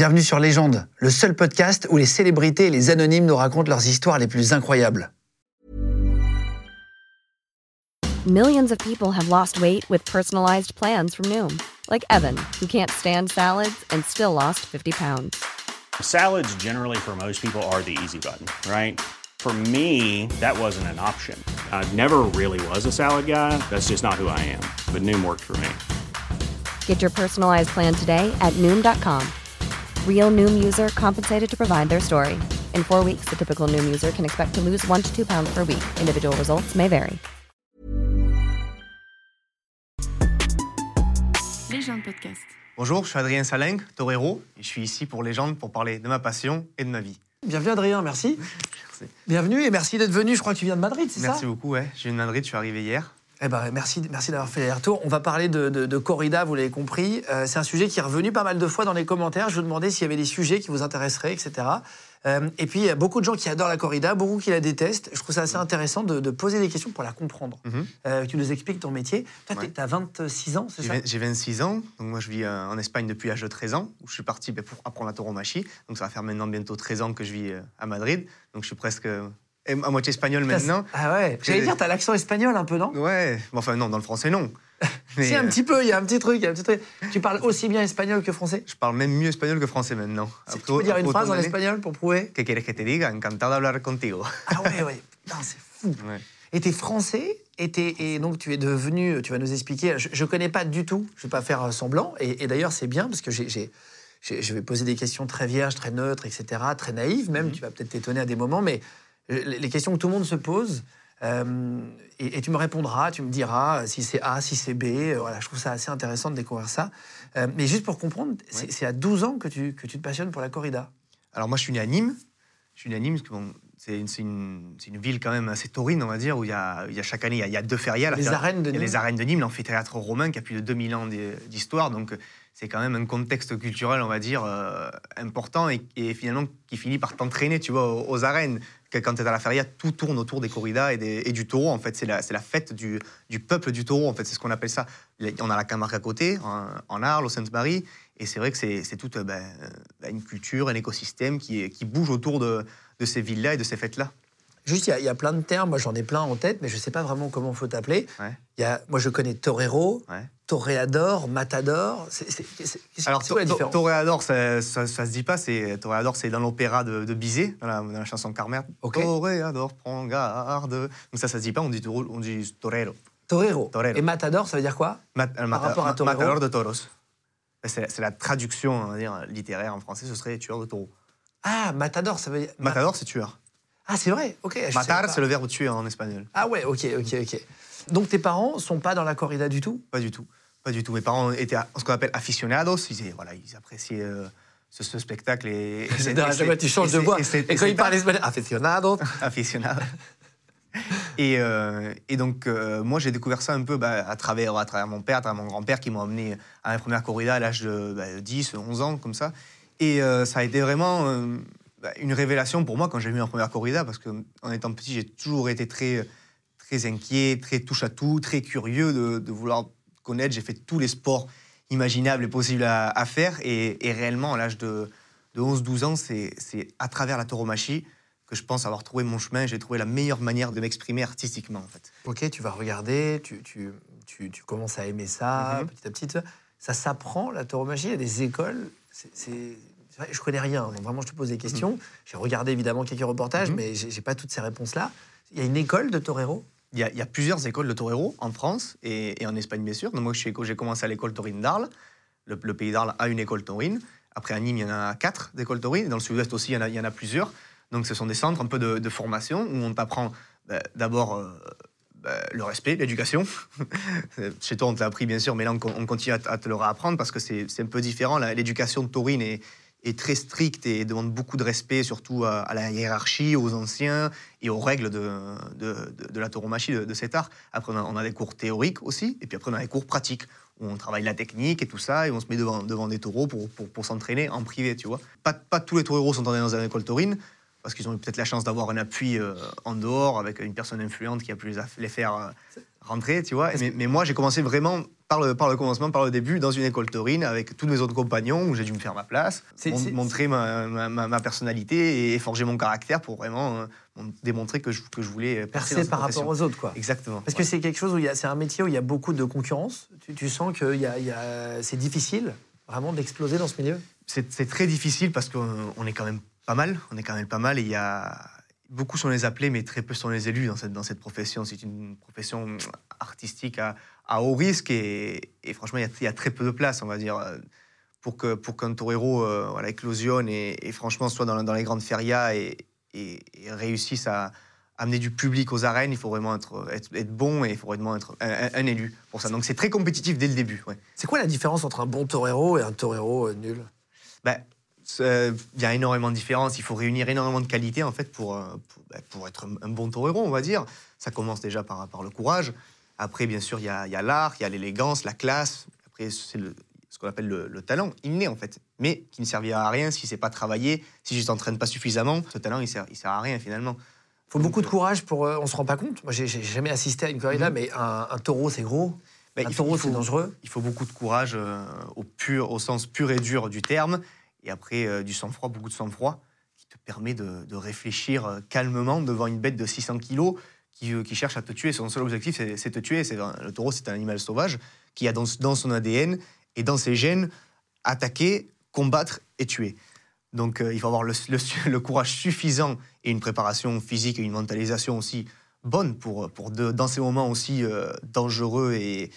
Bienvenue sur Légende, le seul podcast où les célébrités et les anonymes nous racontent leurs histoires les plus incroyables. Millions of people have lost weight with personalized plans from Noom, like Evan, who can't stand salads and still lost 50 pounds. Salads, generally, for most people, are the easy button, right? For me, that wasn't an option. I never really was a salad guy. That's just not who I am. But Noom worked for me. Get your personalized plan today at Noom.com. Real Noom user compensated to provide their story. In four weeks, the typical Noom user can expect to lose one to two pounds per week. Individual results may vary. Légende podcast. Bonjour, je suis Adrien Saling, torero, et je suis ici pour Légende pour parler de ma passion et de ma vie. Bienvenue Adrien, merci. Bienvenue et merci d'être venu. Je crois que tu viens de Madrid, c'est ça? Merci beaucoup, ouais. Je viens de Madrid, je suis arrivé hier. Eh ben, merci, merci d'avoir fait les retours. On va parler de, de- de corrida, vous l'avez compris. Euh, c'est un sujet qui est revenu pas mal de fois dans les commentaires. Je vous demandais s'il y avait des sujets qui vous intéresseraient, etc. Euh, et puis, il y a beaucoup de gens qui adorent la corrida, beaucoup qui la détestent. Je trouve ça assez intéressant de, de poser des questions pour la comprendre. Euh, tu nous expliques ton métier. Toi, Ouais. tu as 26 ans, c'est ça J'ai 26 ans, donc moi je vis en Espagne depuis l'âge de 13 ans, où je suis parti ben, pour apprendre la tauromachie. Donc ça va faire maintenant bientôt 13 ans que je vis à Madrid. Donc je suis presque à moitié espagnol maintenant. Ah ouais J'allais dire, tu as l'accent espagnol un peu, non? Ouais, Bon, enfin non, dans le français non. Mais, Si, un euh, petit peu, il y a un petit truc, il y a un petit truc. Tu parles aussi bien espagnol que français? Je parle même mieux espagnol que français maintenant. Tu Après- peux dire une phrase en espagnol pour prouver? Que quieres que te diga? Encantado de hablar contigo. Ah ouais, ouais. C'est fou. Ouais. Et t'es français, et, et donc tu es devenu, tu vas nous expliquer, je, je connais pas du tout, je vais pas faire semblant, et, et d'ailleurs c'est bien, parce que j'ai, je vais poser des questions très vierges, très neutres, etc., très naïves même, tu vas peut-être t'étonner à des moments, mais les les questions que tout le monde se pose, euh, et, et tu me répondras, tu me diras si c'est A, si c'est B, euh, voilà, je trouve ça assez intéressant de découvrir ça. Euh, mais juste pour comprendre, c'est, Ouais. à 12 ans que tu, que tu te passionnes pour la corrida. Alors moi, je suis né à Nîmes. Je suis né à Nîmes, parce que bon, c'est une, une- ville quand même assez taurine, on va dire, où il y a, il y a chaque année, il y a, il y a deux férias. Les arènes de Nîmes. les arènes de Nîmes, l'amphithéâtre romain qui a plus de 2000 ans d'hi- d'histoire. Donc euh, c'est quand même un contexte culturel, on va dire, euh, important et, et finalement qui finit par t'entraîner, tu vois, aux, aux arènes. Que quand tu es à la feria, tout tourne autour des corridas et, des- et du taureau, en fait. C'est la, fête du, du peuple du taureau, en fait. C'est ce qu'on appelle ça. On a la Camargue à côté, en, en Arles, au Sainte-Marie. Et c'est vrai que c'est toute euh, ben, euh, une culture, un écosystème qui, bouge autour de, de ces villes-là et de ces fêtes-là. Juste, il y a- il y, a plein de termes, moi j'en ai plein en tête, mais je sais pas vraiment comment faut t'appeler. Ouais. Moi je connais torero, Ouais. Toréador, matador. Alors, Toréador, ça, ça, ça se dit pas. C'est Toréador, c'est dans l'opéra de, de Bizet, dans la, dans la chanson Carmer. Ok. Toréador, prends garde. Donc ça, ça se dit pas. On dit, taureau- on dit torero. Torero. Torero. Et matador, ça veut dire quoi? Mat- mata- rapport à torero Matador de toros. C'est la traduction on va dire, littéraire en français. Ce serait tueur de taureau. Ah, matador, ça veut dire. ma- Matador, c'est tueur. Ah, c'est vrai, ok. Matar, c'est le verbe tuer en espagnol. Ah ouais, ok, ok, ok. Donc tes parents sont pas dans la corrida du tout? Pas du tout. Pas du tout. Mes parents étaient à- ce qu'on appelle aficionados. Ils, voilà, ils appréciaient euh, ce, ce spectacle. Et, et à et fois, c'est- tu changes et de voix. et c'est- Et quand ils parlent pas- espagnol, aficionado. aficionado. Et, euh, et donc, euh, moi, j'ai découvert ça un peu bah, à, travers, à travers mon père, à travers mon grand-père qui m'ont amené à ma première corrida à l'âge de bah, 10, 11 ans, comme ça. Et euh, ça a été vraiment bah, une révélation pour moi quand j'ai vu ma première corrida, parce qu'en étant petit, j'ai toujours été très, très inquiet, très touche-à-tout, très curieux de, de vouloir connaître. J'ai fait tous les sports imaginables et possibles à, à faire. Et, et réellement, à l'âge de, de 11-12 ans, c'est à travers la tauromachie que je pense avoir trouvé mon chemin. J'ai trouvé la meilleure manière de m'exprimer artistiquement, en fait. Ok, tu vas regarder, tu, tu, tu, tu commences à aimer ça Mhm. petit à petit. ça. S'apprend, la tauromachie, il y a des écoles. C'est, je connais rien, donc vraiment je te pose des questions. J'ai regardé évidemment quelques reportages, Mhm. mais j'ai, j'ai pas toutes ces réponses-là. Il y a une école de torero? Il y, a, plusieurs écoles de torero en France et, et en Espagne, bien sûr. Donc, moi, j'ai commencé à l'école taurine d'Arles. Le, pays d'Arles a une école taurine. Après, à Nîmes, il y en a quatre d'écoles taurines. Dans le sud-ouest aussi, il y, en a, plusieurs. Donc, ce sont des centres un peu de, formation où on t'apprend bah, d'abord euh, bah, le respect, l'éducation. Chez toi, on te l'a appris, bien sûr, mais là, on, con- on continue à, te le réapprendre parce que c'est un peu différent. L'éducation taurine est, est très stricte et demande beaucoup de respect, surtout à, la hiérarchie, aux anciens et aux règles de, de, la tauromachie, de, cet art. Après, on a, des cours théoriques aussi, et puis après, on a des cours pratiques où on travaille la technique et tout ça, et on se met devant, devant des taureaux pour, pour, s'entraîner en privé, tu vois. Pas, pas tous les taureaux sont entraînés dans une école taurine. parce qu'ils ont eu peut-être la chance d'avoir un appui euh, en dehors avec une personne influente qui a pu les, les faire euh, rentrer, tu vois. Mais, mais moi, j'ai commencé vraiment par le, par le commencement, par le début, dans une école taurine avec tous mes autres compagnons où j'ai dû me faire ma place, mon- montrer ma, ma- ma- ma personnalité et forger mon caractère pour vraiment euh, mon- démontrer que je, que je voulais percer Percer par rapport aux autres, quoi. Exactement. Parce ouais. que c'est quelque chose où c'est un métier où il y a beaucoup de concurrence. Tu, tu sens que y a- y a- c'est difficile vraiment d'exploser dans ce milieu? c'est c'est très difficile parce qu'on on est quand même pas mal. On est quand même pas mal et il y a beaucoup sont les appelés, mais très peu sont les élus dans cette, dans cette profession. C'est une profession artistique à, à haut risque et, et franchement, il y, a, il y a très peu de place, on va dire, euh, pour que pour qu'un torero euh, voilà, éclosionne et, et franchement soit dans, dans les grandes ferias et, et- et réussisse à amener du public aux arènes. Il faut vraiment être, être, être bon et il faut vraiment être un, un- un élu pour ça. Donc c'est très compétitif dès le début. ouais. C'est quoi la différence entre un bon torero et un torero euh, nul? Ben, c'est- il y a énormément de différences. Il faut réunir énormément de qualités en fait pour, euh, pour, ben, pour être un, bon torero, on va dire. Ça commence déjà par, par le courage. Après, bien sûr, il y a, il y a l'art, il y a l'élégance, la classe. Après, c'est ce qu'on appelle le, le talent inné en fait, mais qui ne servira à rien si c'est pas travaillé, si je t'entraîne pas suffisamment. Ce talent, il sert, il sert à rien finalement. faut beaucoup de courage pour. euh, on se rend pas compte. Moi, j'ai jamais assisté à une corrida, Mhm. mais un, un taureau, c'est gros. Ben, un il taureau, il c'est dangereux. Il faut beaucoup de courage euh, au, pur, au sens pur et dur du terme. Et après, euh, du sang-froid, beaucoup de sang-froid, qui te permet de, de réfléchir euh, calmement devant une bête de 600 kilos qui, euh, qui cherche à te tuer. Son seul objectif, c'est c'est te tuer. Le taureau, c'est un animal sauvage qui a dans, son ADN et dans ses gènes attaquer, combattre et tuer. Donc il faut avoir le, courage suffisant et une préparation physique et une mentalisation aussi bonne pour, de- dans ces moments aussi dangereux et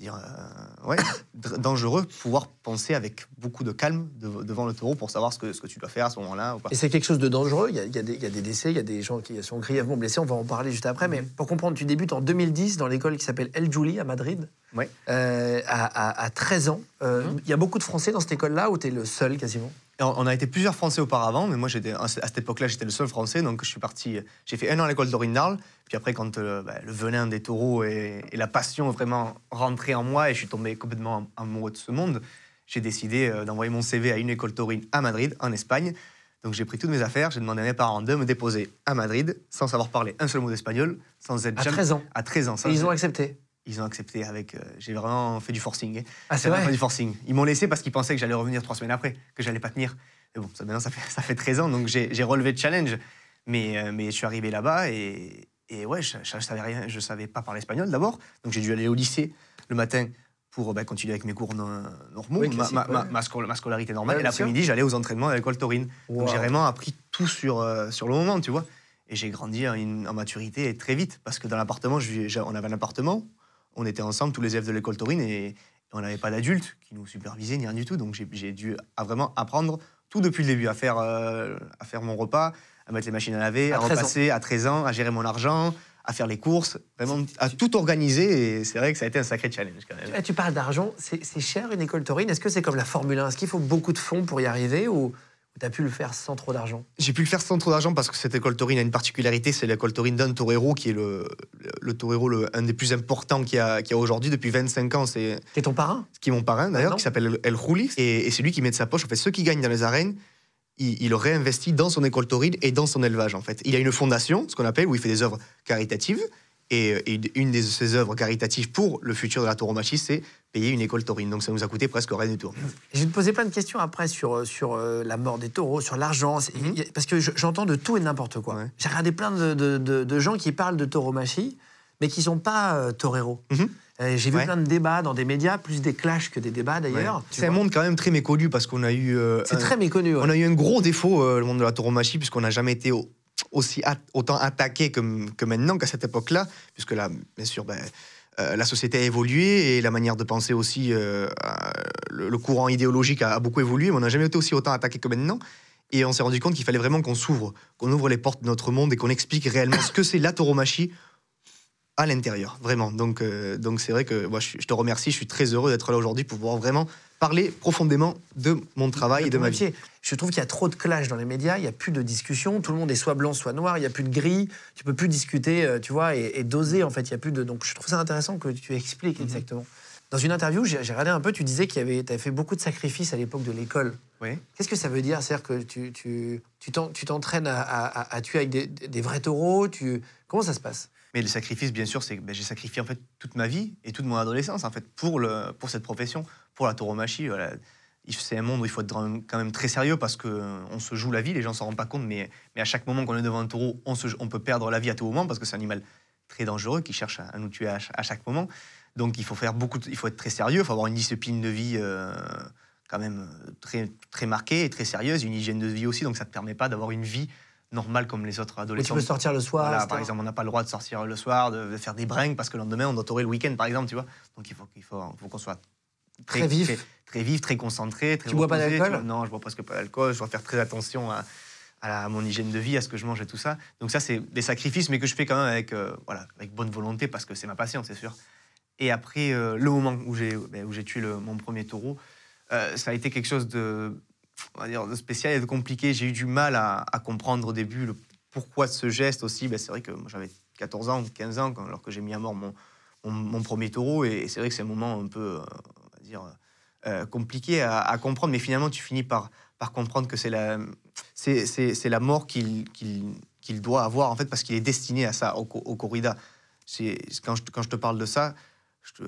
dire euh, ouais, dangereux, pouvoir penser avec beaucoup de calme de- devant le taureau pour savoir ce que, ce que tu dois faire à ce moment-là. Et c'est quelque chose de dangereux. Il y, a, il y a des, il y a des décès, il y a des gens qui sont grièvement blessés. On va en parler juste après. Mais pour comprendre, tu débutes en 2010 dans l'école qui s'appelle El Juli à Madrid. Euh, à, à- à 13 ans. Euh, Mhm. Il y a beaucoup de Français dans cette école-là ou tu es le seul quasiment On a été plusieurs Français auparavant, mais moi j'étais à cette époque-là j'étais le seul Français, donc je suis parti. J'ai fait un an à l'école d'Orine d'Arles, puis après quand euh, bah, le venin des taureaux et, et la passion ont vraiment rentré en moi et je suis tombé complètement amoureux de ce monde, j'ai décidé euh, d'envoyer mon CV à une école taurine à Madrid, en Espagne. Donc j'ai pris toutes mes affaires, j'ai demandé à mes parents de me déposer à Madrid, sans savoir parler un seul mot d'espagnol, sans être À jamais- 13 ans. À 13 ans. sans- Et ils ont accepté. Ils ont accepté avec. euh, j'ai vraiment fait du forcing. Ah, c'est vrai fait du forcing. Ils m'ont laissé parce qu'ils pensaient que j'allais revenir trois semaines après, que j'allais pas tenir. Mais bon, ça, maintenant, ça fait, ça fait 13 ans, donc j'ai j'ai relevé le challenge. Mais, euh, mais je suis arrivé là-bas et, et ouais, je, je, savais rien, je savais pas parler espagnol d'abord. Donc j'ai dû aller au lycée le matin pour bah, continuer avec mes cours no- normaux, Oui, ma, ma- ma- ouais. ma sco- ma scolarité normale. Ouais, et l'après-midi, j'allais aux entraînements à l'école taurine. Wow. Donc j'ai vraiment appris tout sur, euh, sur le moment, tu vois. Et j'ai grandi en, en maturité très vite, parce que dans l'appartement, on avait un appartement, on était ensemble, tous les élèves de l'école taurine, et on n'avait pas d'adultes qui nous supervisaient, ni rien du tout. Donc j'ai- dû à vraiment apprendre tout depuis le début, à faire, euh, à faire mon repas, à mettre les machines à laver, À à, 13 ans. repasser à 13 ans, à gérer mon argent, à faire les courses, vraiment à tout organiser. Et c'est vrai que ça a été un sacré challenge quand même. Eh, Tu parles d'argent, c'est c'est cher une école taurine? Est-ce que c'est comme la Formule 1 Est-ce qu'il faut beaucoup de fonds pour y arriver ou tu as pu le faire sans trop d'argent J'ai pu le faire sans trop d'argent parce que cette école taurine a une particularité, c'est l'école taurine d'un torero qui est le, le, torero le, un des plus importants qu'il y a, y a aujourd'hui depuis 25 ans. C'est ton parrain? Qui est mon parrain d'ailleurs, non. qui s'appelle El Juli. Et, et c'est lui qui met de sa poche. En fait, ceux qui gagnent dans les arènes, il, il le réinvestit dans son école taurine et dans son élevage. En fait, il a une fondation, ce qu'on appelle, où il fait des œuvres caritatives. Et, et une de ses œuvres caritatives pour le futur de la tauromachie, c'est payer une école taurine. Donc ça nous a coûté presque rien du tout. Je vais te poser plein de questions après sur, euh, sur euh, la mort des taureaux, sur l'argent. Mhm. Parce que je- j'entends de tout et n'importe quoi. Ouais. J'ai regardé plein de, de- de- de gens qui parlent de tauromachie, mais qui ne sont pas euh, toreros. Mhm. Euh, J'ai vu Ouais. plein de débats dans des médias, plus des clashs que des débats d'ailleurs. Tu C'est un monde quand même très méconnu parce qu'on a eu. euh, C'est très méconnu. ouais. On a eu un gros défaut, euh, le monde de la tauromachie, puisqu'on n'a jamais été au- aussi autant attaqué que, que maintenant, qu'à cette époque-là, puisque là, bien sûr, ben, euh, la société a évolué et la manière de penser aussi, euh, a- le, courant idéologique a, beaucoup évolué, mais on n'a jamais été aussi autant attaqué que maintenant. Et on s'est rendu compte qu'il fallait vraiment qu'on s'ouvre, qu'on ouvre les portes de notre monde et qu'on explique réellement ce que c'est la tauromachie à l'intérieur, vraiment. Donc, euh, donc c'est vrai que moi, je, je te remercie, je suis très heureux d'être là aujourd'hui pour pouvoir vraiment parler profondément de mon travail et de ma vie. métier. Je trouve qu'il y a trop de clash dans les médias, il n'y a plus de discussion, tout le monde est soit blanc, soit noir, il n'y a plus de gris, tu peux plus discuter, euh, tu vois, et, et doser en fait, il y a plus de... Donc je trouve ça intéressant que tu expliques Mhm. exactement. Dans une interview, j'ai regardé un peu, tu disais que tu avais fait beaucoup de sacrifices à l'époque de l'école. Oui. Qu'est-ce que ça veut dire? C'est-à-dire que tu tu- tu t'en- tu t'entraînes à, à- à tuer avec des, des vrais taureaux tu... Comment ça se passe? Mais le sacrifice, bien sûr, c'est que ben, j'ai sacrifié en fait toute ma vie et toute mon adolescence en fait pour le pour cette profession, pour la tauromachie. Voilà. C'est un monde où il faut être quand même très sérieux parce que euh, se joue la vie, les gens s'en rendent pas compte, mais, mais à chaque moment qu'on est devant un taureau, on, se, on peut perdre la vie à tout moment parce que c'est un animal très dangereux qui cherche à, nous tuer à, ch- à chaque moment. Donc il faut faire beaucoup, de- il faut être très sérieux, il faut avoir une discipline de vie euh, quand même euh, très très marquée et très sérieuse, une hygiène de vie aussi. Donc ça te permet pas d'avoir une vie normale comme les autres Où tu adolescents. peux sortir le soir Voilà, par exemple, on n'a pas le droit de sortir le soir, de, de faire des brinques parce que le lendemain on doit taurer le week-end, par exemple, tu vois. Donc il faut qu'il faut, faut qu'on soit Très vif. très, très vif, très concentré, très Tu bois pas reposé, d'alcool. Non, je bois presque pas d'alcool. Je dois faire très attention à, à la- à mon hygiène de vie, à ce que je mange et tout ça. Donc ça, c'est des sacrifices, mais que je fais quand même avec, euh, voilà, avec bonne volonté parce que c'est ma passion, c'est sûr. Et après, euh, le moment où j'ai ben, où j'ai tué le- mon premier taureau, euh, ça a été quelque chose de, on va dire, de spécial et de compliqué. J'ai eu du mal à, à comprendre au début le pourquoi ce geste aussi. Ben, c'est vrai que j'avais 14 ans, 15 ans, quand, alors que j'ai mis à mort mon, mon, mon premier taureau. Et, c'est vrai que c'est un moment un peu, dire, euh, compliqué à, comprendre. Mais finalement, tu finis par, comprendre que c'est la, mort qu'il, doit avoir, en fait, parce qu'il est destiné à ça, au, co- au corrida. Quand, je, te parle de ça,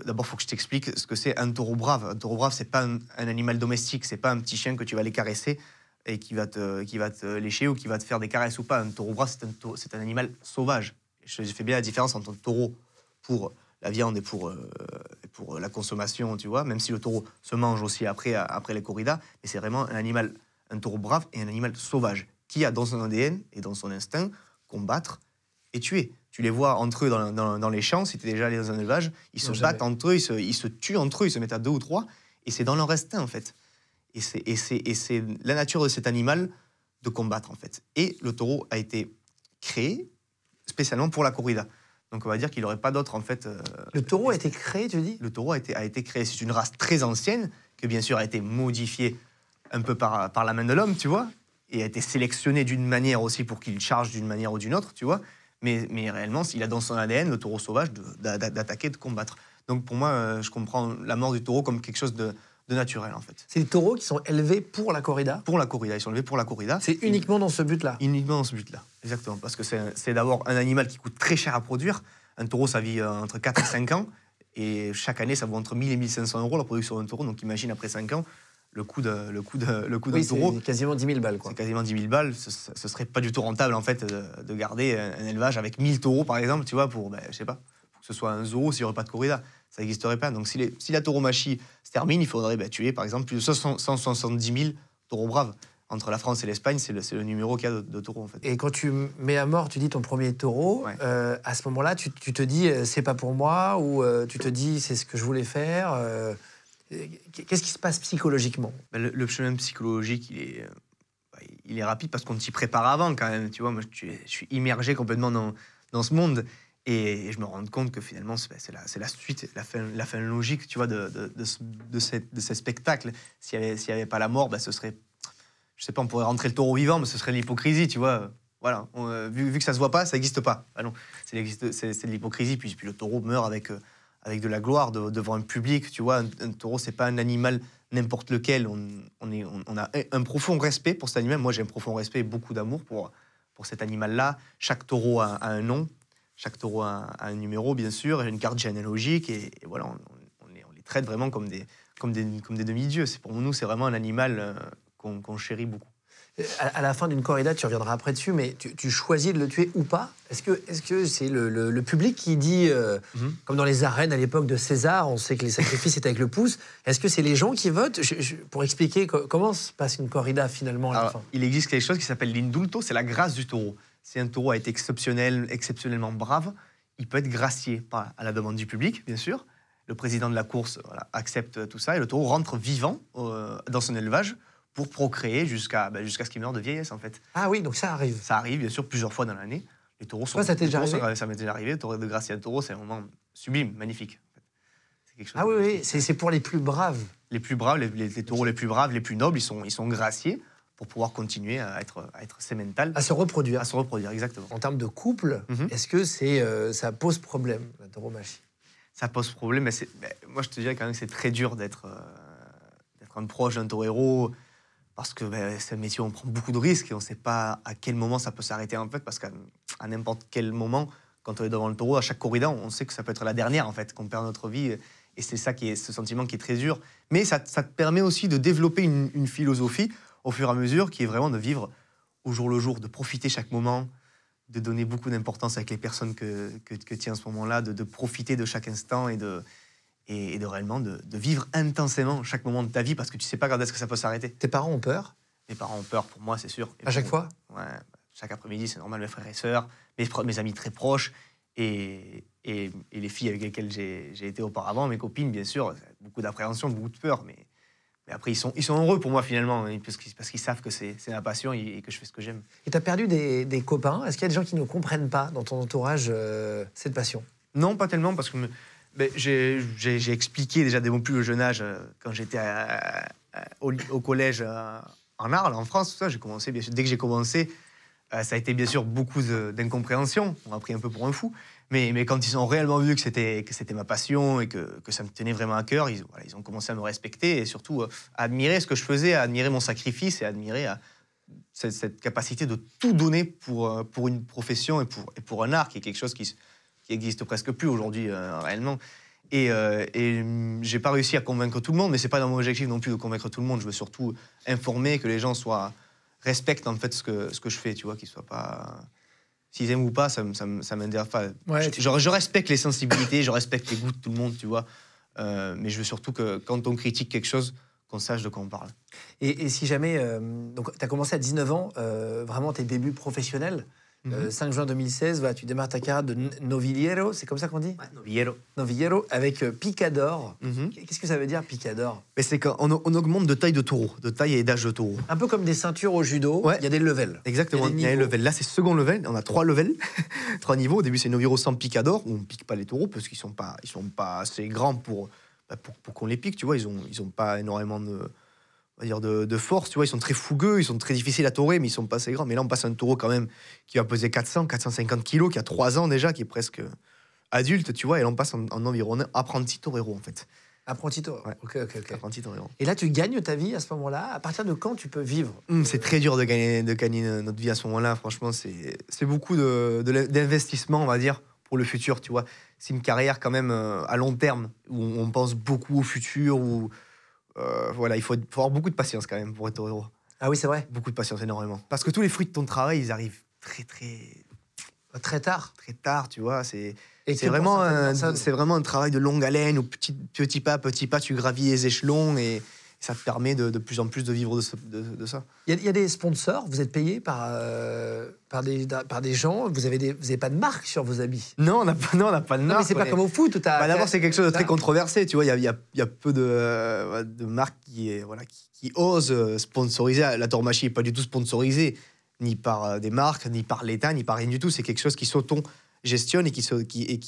D'abord, il faut que je t'explique ce que c'est un taureau brave. Un taureau brave, c'est pas un, animal domestique, c'est pas un petit chien que tu vas aller caresser et qui va, te, lécher ou qui va te faire des caresses ou pas. Un taureau brave, c'est un, c'est un animal sauvage. Je fais bien la différence entre un taureau pour la viande et pour, euh, pour la consommation, tu vois, même si le taureau se mange aussi après, après les corridas, mais c'est vraiment un animal, un taureau brave et un animal sauvage qui a dans son ADN et dans son instinct combattre et tuer. Tu les vois entre eux dans, dans- dans les champs, si tu es déjà allé dans un élevage, ils Non, se jamais. battent entre eux, ils se, ils se tuent entre eux, ils se mettent à deux ou trois, et c'est dans leur instinct en fait. Et c'est, et, c'est, et c'est la nature de cet animal de combattre en fait. Et le taureau a été créé spécialement pour la corrida. Donc on va dire qu'il n'aurait pas d'autre en fait. euh, Le taureau a été créé, tu dis? Le taureau a été, a été créé. C'est une race très ancienne, qui bien sûr a été modifiée un peu par, par la main de l'homme, tu vois, et a été sélectionné d'une manière aussi pour qu'il charge d'une manière ou d'une autre, tu vois. Mais, mais réellement, il a dans son ADN, le taureau sauvage, de- d'attaquer, de combattre. Donc pour moi, euh, je comprends la mort du taureau comme quelque chose de, de naturel, en fait. C'est des taureaux qui sont élevés pour la corrida. Pour la corrida, ils sont élevés pour la corrida. C'est uniquement dans ce but-là. Uniquement dans ce but-là, exactement. Parce que c'est d'abord un animal qui coûte très cher à produire. Un taureau, ça vit euh, entre 4 et 5 ans. Et chaque année, ça vaut entre 1000 et 1500 euros la production d'un taureau. Donc imagine après 5 ans, le coût de- le coût de- le coût d'un Oui, taureau. c'est quasiment 10 000 balles. C'est quasiment 10 000 balles. Ce, ce serait pas du tout rentable, en fait, de, de garder un, élevage avec 1000 taureaux, par exemple, tu vois, pour, ben, je sais pas, que ce soit un zoo s'il n'y aurait pas de corrida. Ça n'existerait pas. Donc si, les- si la tauromachie se termine, il faudrait ben, tuer, par exemple, plus de 100 170 000 taureaux braves. Entre la France et l'Espagne, c'est le, le numéro qu'il y a de, de taureaux, en fait. Et quand tu mets à mort, tu dis ton premier taureau, Ouais. euh, à ce moment-là, tu, tu te dis euh, c'est pas pour moi ou euh, tu te dis c'est ce que je voulais faire. euh, Qu'est-ce qui se passe psychologiquement? Ben, le, le chemin psychologique, il est, bah, il est rapide parce qu'on t'y prépare avant quand même. Tu vois, moi, je, je suis immergé complètement dans, dans ce monde et, je me rends compte que finalement, c'est c'est la, suite, la fin, logique, tu vois, de, de, de, de, cette- de ce spectacle. S'il n'y avait, pas la mort, ben, ce serait, je sais pas, on pourrait rentrer le taureau vivant, mais ce serait l'hypocrisie, tu vois. Voilà, euh, vu, vu que ça se voit pas, ça n'existe pas. Ah non, c'est de l'hypocrisie. Puis, le taureau meurt avec, euh, avec de la gloire de- devant un public. Tu vois, un, un taureau, c'est pas un animal n'importe lequel. On, on a un, profond respect pour cet animal. Moi, j'ai un profond respect et beaucoup d'amour pour, pour cet animal-là. Chaque taureau a un nom. Chaque taureau a, a un numéro, bien sûr, et une carte généalogique. Et, et voilà, on, on les, on les traite vraiment comme des, comme des, comme des demi-dieux. C'est- Pour nous, c'est vraiment un animal euh, qu'on chérit beaucoup. Euh, à, la fin d'une corrida, tu reviendras après dessus, mais tu, tu choisis de le tuer ou pas? Est-ce que est-ce que c'est le, le- le public qui dit, euh, Mhm. comme dans les arènes à l'époque de César, on sait que les sacrifices étaient avec le pouce. Est-ce que c'est les gens qui votent? Je- je- Pour expliquer co- comment se passe une corrida finalement à la fin? il existe quelque chose qui s'appelle l'indulto, c'est la grâce du taureau. Si un taureau a été exceptionnel, exceptionnellement brave, il peut être gracié à la demande du public, bien sûr. Le président de la course voilà, accepte tout ça et le taureau rentre vivant euh, dans son élevage pour procréer jusqu'à ben, jusqu'à ce qu'il meure de vieillesse, en fait. Ah oui, donc ça arrive. Ça arrive, bien sûr, plusieurs fois dans l'année. Les taureaux sont. Toi, ça t'est déjà taureaux arrivé Ça m'est déjà arrivé. Le taureau de gracier un taureau, c'est un moment sublime, magnifique. chose Ah oui, oui, c'est c'est pour les plus braves. les plus braves, les, les- les taureaux les plus braves, les plus nobles, ils sont, ils sont graciés pour pouvoir continuer à être, à être sémental, À se reproduire. à se reproduire, exactement. En termes de couple, Mhm. est-ce que c'est euh, ça pose problème, la tauromachie? Ça pose problème. Mais moi, je te dirais quand même que c'est très dur d'être euh, d'être un proche d'un torero parce que ben, c'est un métier où on prend beaucoup de risques et on ne sait pas à quel moment ça peut s'arrêter en fait. Parce qu'à n'importe quel moment, quand on est devant le taureau, à chaque corrida, on sait que ça peut être la dernière en fait, qu'on perd notre vie. Et c'est ça qui est ce sentiment qui est très dur. Mais ça, ça te permet aussi de développer une, une philosophie au fur et à mesure qui est vraiment de vivre au jour le jour, de profiter chaque moment, de donner beaucoup d'importance avec les personnes que, que, que tu es en ce moment-là, de, de profiter de chaque instant et de, et, et de réellement de, de vivre intensément chaque moment de ta vie parce que tu sais pas quand est-ce que ça peut s'arrêter. Tes parents ont peur? Mes parents ont peur pour moi, c'est sûr. Et à chaque fois? Ouais, chaque après-midi, c'est normal, mes frères et sœurs, mes, amis très proches et, et, et les filles avec lesquelles j'ai j'ai été auparavant, mes copines, bien sûr, beaucoup d'appréhension, beaucoup de peur, mais, mais après, ils sont, ils sont heureux pour moi finalement, hein, parce qu'ils parce qu'ils savent que c'est c'est ma passion et, et que je fais ce que j'aime. Et tu as perdu des, des copains? Est-ce qu'il y a des gens qui ne comprennent pas dans ton entourage euh, cette passion? Non, pas tellement, parce que ben, j'ai j'ai- j'ai expliqué déjà dès mon plus jeune âge, euh, quand j'étais à- à- au, au collège euh, en Arles, en France, tout ça, j'ai commencé, bien sûr, dès que j'ai commencé, ça a été bien sûr beaucoup de- d'incompréhension, on m'a pris un peu pour un fou, mais, mais quand ils ont réellement vu que c'était que c'était ma passion et que, que ça me tenait vraiment à cœur, ils, ont commencé à me respecter et surtout euh, à admirer ce que je faisais, à admirer mon sacrifice et à admirer euh, cette, capacité de tout donner pour, euh, pour une profession et pour, et pour un art qui est quelque chose qui, qui presque plus aujourd'hui réellement. Et, euh, et hum, j'ai pas réussi à convaincre tout le monde, mais c'est pas dans mon objectif non plus de convaincre tout le monde. Je veux surtout informer que les gens soient respectent en fait ce que ce que je fais, tu vois, qu'ils soient pas s'ils aiment ou pas, ça m'intéresse pas. Ouais, je, tu- je- je respecte les sensibilités, je respecte les goûts de tout le monde, tu vois. Euh, mais je veux surtout que quand on critique quelque chose, qu'on sache de quoi on parle. Et, et si jamais. euh, donc, tu as commencé à 19 ans, euh, vraiment tes débuts professionnels. Mhm. Euh, 5 juin 2016, voilà, tu démarres ta carrière de novillero, c'est comme ça qu'on dit? Novillero. Novillero avec euh, Picador. Mhm. Qu'est-ce que ça veut dire Picador? Mais c'est quand on, augmente de taille de taureau, de taille et d'âge de taureau. Un peu comme des ceintures au judo, il Ouais. y a des levels. Exactement, Il y a y des a un niveaux. level. Là, c'est second level. On a trois levels, trois niveaux. Au début, c'est Noviro sans picador, où on pique pas les taureaux parce qu'ils sont pas, ils sont pas assez grands pour, bah, pour, pour qu'on les pique. Tu vois, ils ont, ils ont pas énormément de, dire de, de force. Tu vois, ils sont très fougueux, ils sont très difficiles à taurer, mais ils sont pas assez grands. Mais là, on passe à un taureau quand même qui va peser 400, 450 kilos, qui a 3 ans déjà, qui est presque adulte, tu vois. Et là, on passe en, en environ apprenti torero, en fait. Apprenti taureau. Ouais. Ok, ok, ok. Apprenti torero. Et là, tu gagnes ta vie à ce moment-là. À partir de quand tu peux vivre? Hum, c'est très dur de gagner, de gagner notre vie à ce moment-là. Franchement, c'est c'est beaucoup de- de d'investissement, on va dire, pour le futur. Tu vois, c'est une carrière quand même euh, à long terme où on pense beaucoup au futur. Où euh, voilà, il faut, faut avoir beaucoup de patience quand même pour être heureux. Ah oui, c'est vrai. Beaucoup de patience, énormément. Parce que tous les fruits de ton travail, ils arrivent très très Très tard. très tard. Tu vois, c'est c'est vraiment, un- c'est vraiment un travail de longue haleine où petit, petit pas, petit pas, tu gravis les échelons et ça te permet de, de plus en plus de vivre de, ce- de- de ça. Il y, a- il y a des sponsors, vous êtes payé par, euh, par, des, par des gens, vous avez, des, vous avez pas de marque sur vos habits? Non, on n'a pas, non, on n'a pas de Non, mais marque, c'est pas est- comme au foot Bah, D'abord, c'est quelque chose de très controversé. Tu vois, il y a, y a- y a peu de, euh, de marques qui, est- voilà, qui, qui osent euh, sponsoriser. La Tormachi n'est pas du tout sponsorisée, ni par des marques, ni par l'État, ni par rien du tout. C'est quelque chose qui s'auto-gestionne et qui,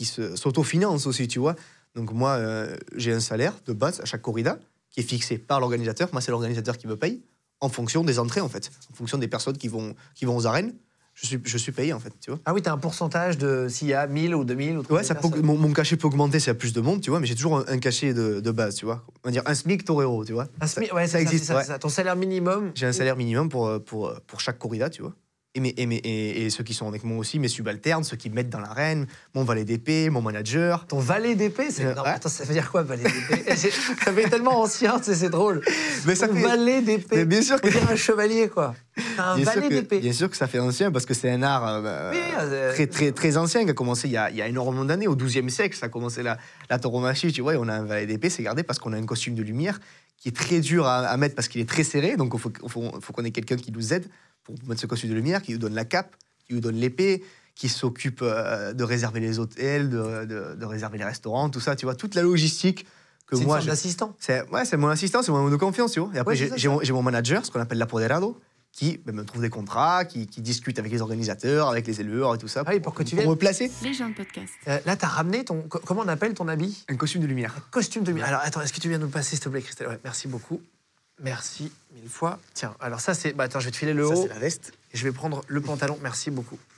s'auto-finance aussi, tu vois. Donc, moi, euh, j'ai un salaire de base à chaque corrida qui est fixé par l'organisateur. Moi, c'est l'organisateur qui me paye en fonction des entrées, en fait, en fonction des personnes qui vont, qui vont aux arènes. Je suis, je suis payé, en fait, tu vois. Ah oui, tu as un pourcentage de s'il y a 1000 ou 2000 ou Ouais, 3000 ça peut- mon, mon cachet peut augmenter s'il y a plus de monde, tu vois, mais j'ai toujours un, un cachet de, de base, tu vois. On va dire un SMIC torero, tu vois. Un SMIC, ouais, ça ça, existe, ouais. ça. Ton salaire minimum. J'ai un salaire minimum pour, euh, pour, euh, pour chaque corrida, tu vois. Et, mes, et, mes- et, et ceux qui sont avec moi aussi, mes subalternes, ceux qui me mettent dans l'arène, mon valet d'épée, mon manager. Ton valet d'épée, c'est. Euh, non, ouais. attends, ça veut dire quoi, valet d'épée? Ça fait tellement ancien, c'est drôle. Mais ça Ton fait- valet d'épée. Mais bien sûr que- On un chevalier, quoi. Un bien, valet d'épée. bien sûr que ça fait ancien parce que c'est un art euh, Oui, euh, très, très, très ancien qui a commencé il y a, il y a énormément d'années, au XIIe siècle. Ça a commencé la, la tauromachie, tu vois, on a un valet d'épée, c'est gardé parce qu'on a un costume de lumière qui est très dur à, à mettre parce qu'il est très serré. Donc il faut, faut, faut qu'on ait quelqu'un qui nous aide pour mettre ce costume de lumière, qui nous donne la cape, qui nous donne l'épée, qui s'occupe euh, de réserver les hôtels, de, de- de réserver les restaurants, tout ça, tu vois, toute la logistique que C'est moi sorte j'ai- d'assistant. c'est ouais, c'est mon assistant, c'est mon homme de confiance, tu vois. Et après, Ouais, c'est j'ai mon, mon manager, ce qu'on appelle l'apoderado, qui ben, me trouve des contrats, qui, qui discute avec les organisateurs, avec les éleveurs et tout ça. Ah oui, pour que tu pour viennes. me placer. Les gens de podcast. Euh, là, t'as ramené ton. co- Comment on appelle ton habit? Un costume de lumière. Costume de lumière. Alors, attends, est-ce que tu viens nous le passer, s'il te plaît, Christelle? Ouais, Merci beaucoup. Merci mille fois. Tiens, alors ça, c'est. Bah, attends, je vais te filer le Ça, haut. c'est la veste. Et je vais prendre le pantalon. Merci beaucoup.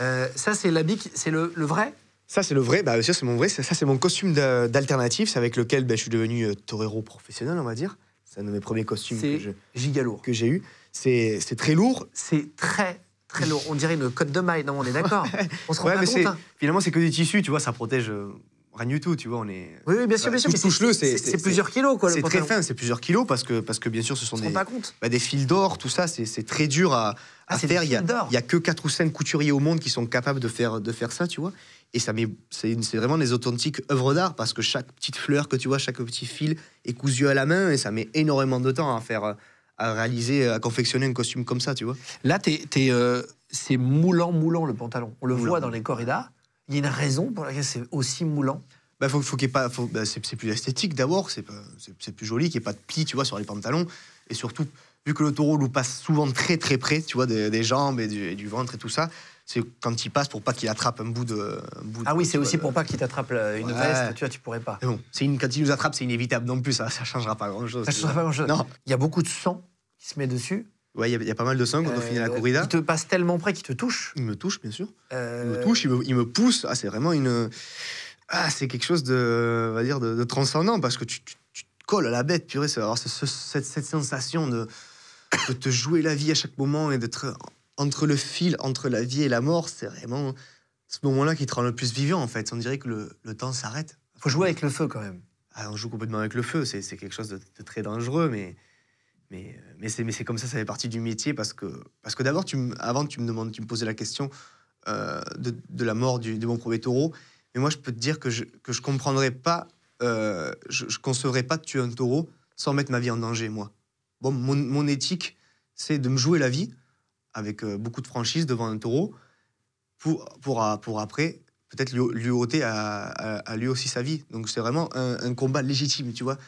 Euh, ça, c'est l'habit, qui- c'est le, le vrai? Ça, c'est le vrai. Bah, ça, c'est mon vrai. Ça, ça, c'est mon costume d'a- d'alternative. C'est avec lequel bah, je suis devenu euh, torero professionnel, on va dire. C'est un de mes premiers costumes C'est que je- giga lourd. que j'ai eu. C'est c'est très lourd. C'est très, très lourd. On dirait une côte de maille, non On est d'accord? On se rend Ouais, pas mais compte. c'est hein finalement c'est que des tissus, tu vois, ça protège euh, rien du tout, tu vois. On est. oui, oui, bien sûr, bien sûr. Touche-le, c'est- plusieurs kilos, quoi, le C'est très fin, c'est plusieurs kilos parce que parce que bien sûr ce sont des rend pas compte. bah, des fils d'or, tout ça, c'est c'est très dur à, Ah, à faire. Il y, a, fils d'or. il y a que 4 ou 5 couturiers au monde qui sont capables de faire, de faire ça, tu vois. Et ça met, c'est vraiment des authentiques œuvres d'art parce que chaque petite fleur que tu vois, chaque petit fil est cousu à la main et ça met énormément de temps à faire, à réaliser, à confectionner un costume comme ça, tu vois. Là, t'es, t'es, euh, c'est moulant, moulant le pantalon. On le Moulant. voit dans les corridas. Il y a une raison pour laquelle c'est aussi moulant. Bah, faut, faut qu'il pas, bah, c'est, plus esthétique d'abord, c'est, plus joli, qu'il n'y ait pas de plis, tu vois, sur les pantalons. Et surtout, vu que le taureau nous passe souvent très très près, tu vois, des, des jambes et du, et du ventre et tout ça, c'est quand il passe pour pas qu'il attrape un bout de. un bout de- Ah oui, c'est aussi vois, pour pas qu'il t'attrape une Ouais. veste. Tu vois, tu pourrais pas. Mais bon, c'est une, quand il nous attrape, c'est inévitable non plus, ça, ça changera pas grand chose. Ça changera pas grand-chose. Non, Il y a beaucoup de sang qui se met dessus. Ouais, il y a- il y, a pas mal de sang quand on finit la Euh, corrida. Il te passe tellement près qu'il te touche. Il me touche, bien sûr. Il Euh, me touche, il me, il me pousse. Ah, c'est vraiment une. Ah, c'est quelque chose de, on va dire, de, de transcendant parce que tu, tu- tu te colles à la bête, purée. ce- ce- cette, cette sensation de, de te jouer la vie à chaque moment et d'être entre le fil, entre la vie et la mort. C'est vraiment ce moment-là qui te rend le plus vivant, en fait. On dirait que le, le temps s'arrête. faut jouer avec le feu quand même. Ah, on joue complètement avec le feu, c'est c'est quelque chose de, de très dangereux, mais, mais, euh, mais c'est comme ça, ça fait partie du métier parce que, d'abord, avant, tu me, demandes, tu me posais la question euh, de, la mort du, de mon premier taureau, mais moi, je peux te dire que je je comprendrais pas, euh, je, je concevrais pas de tuer un taureau sans mettre ma vie en danger, moi. Bon, mon, éthique, c'est de me jouer la vie avec beaucoup de franchise devant un taureau pour, après peut-être lui, ôter à, lui aussi sa vie. Donc c'est vraiment un combat légitime, tu vois.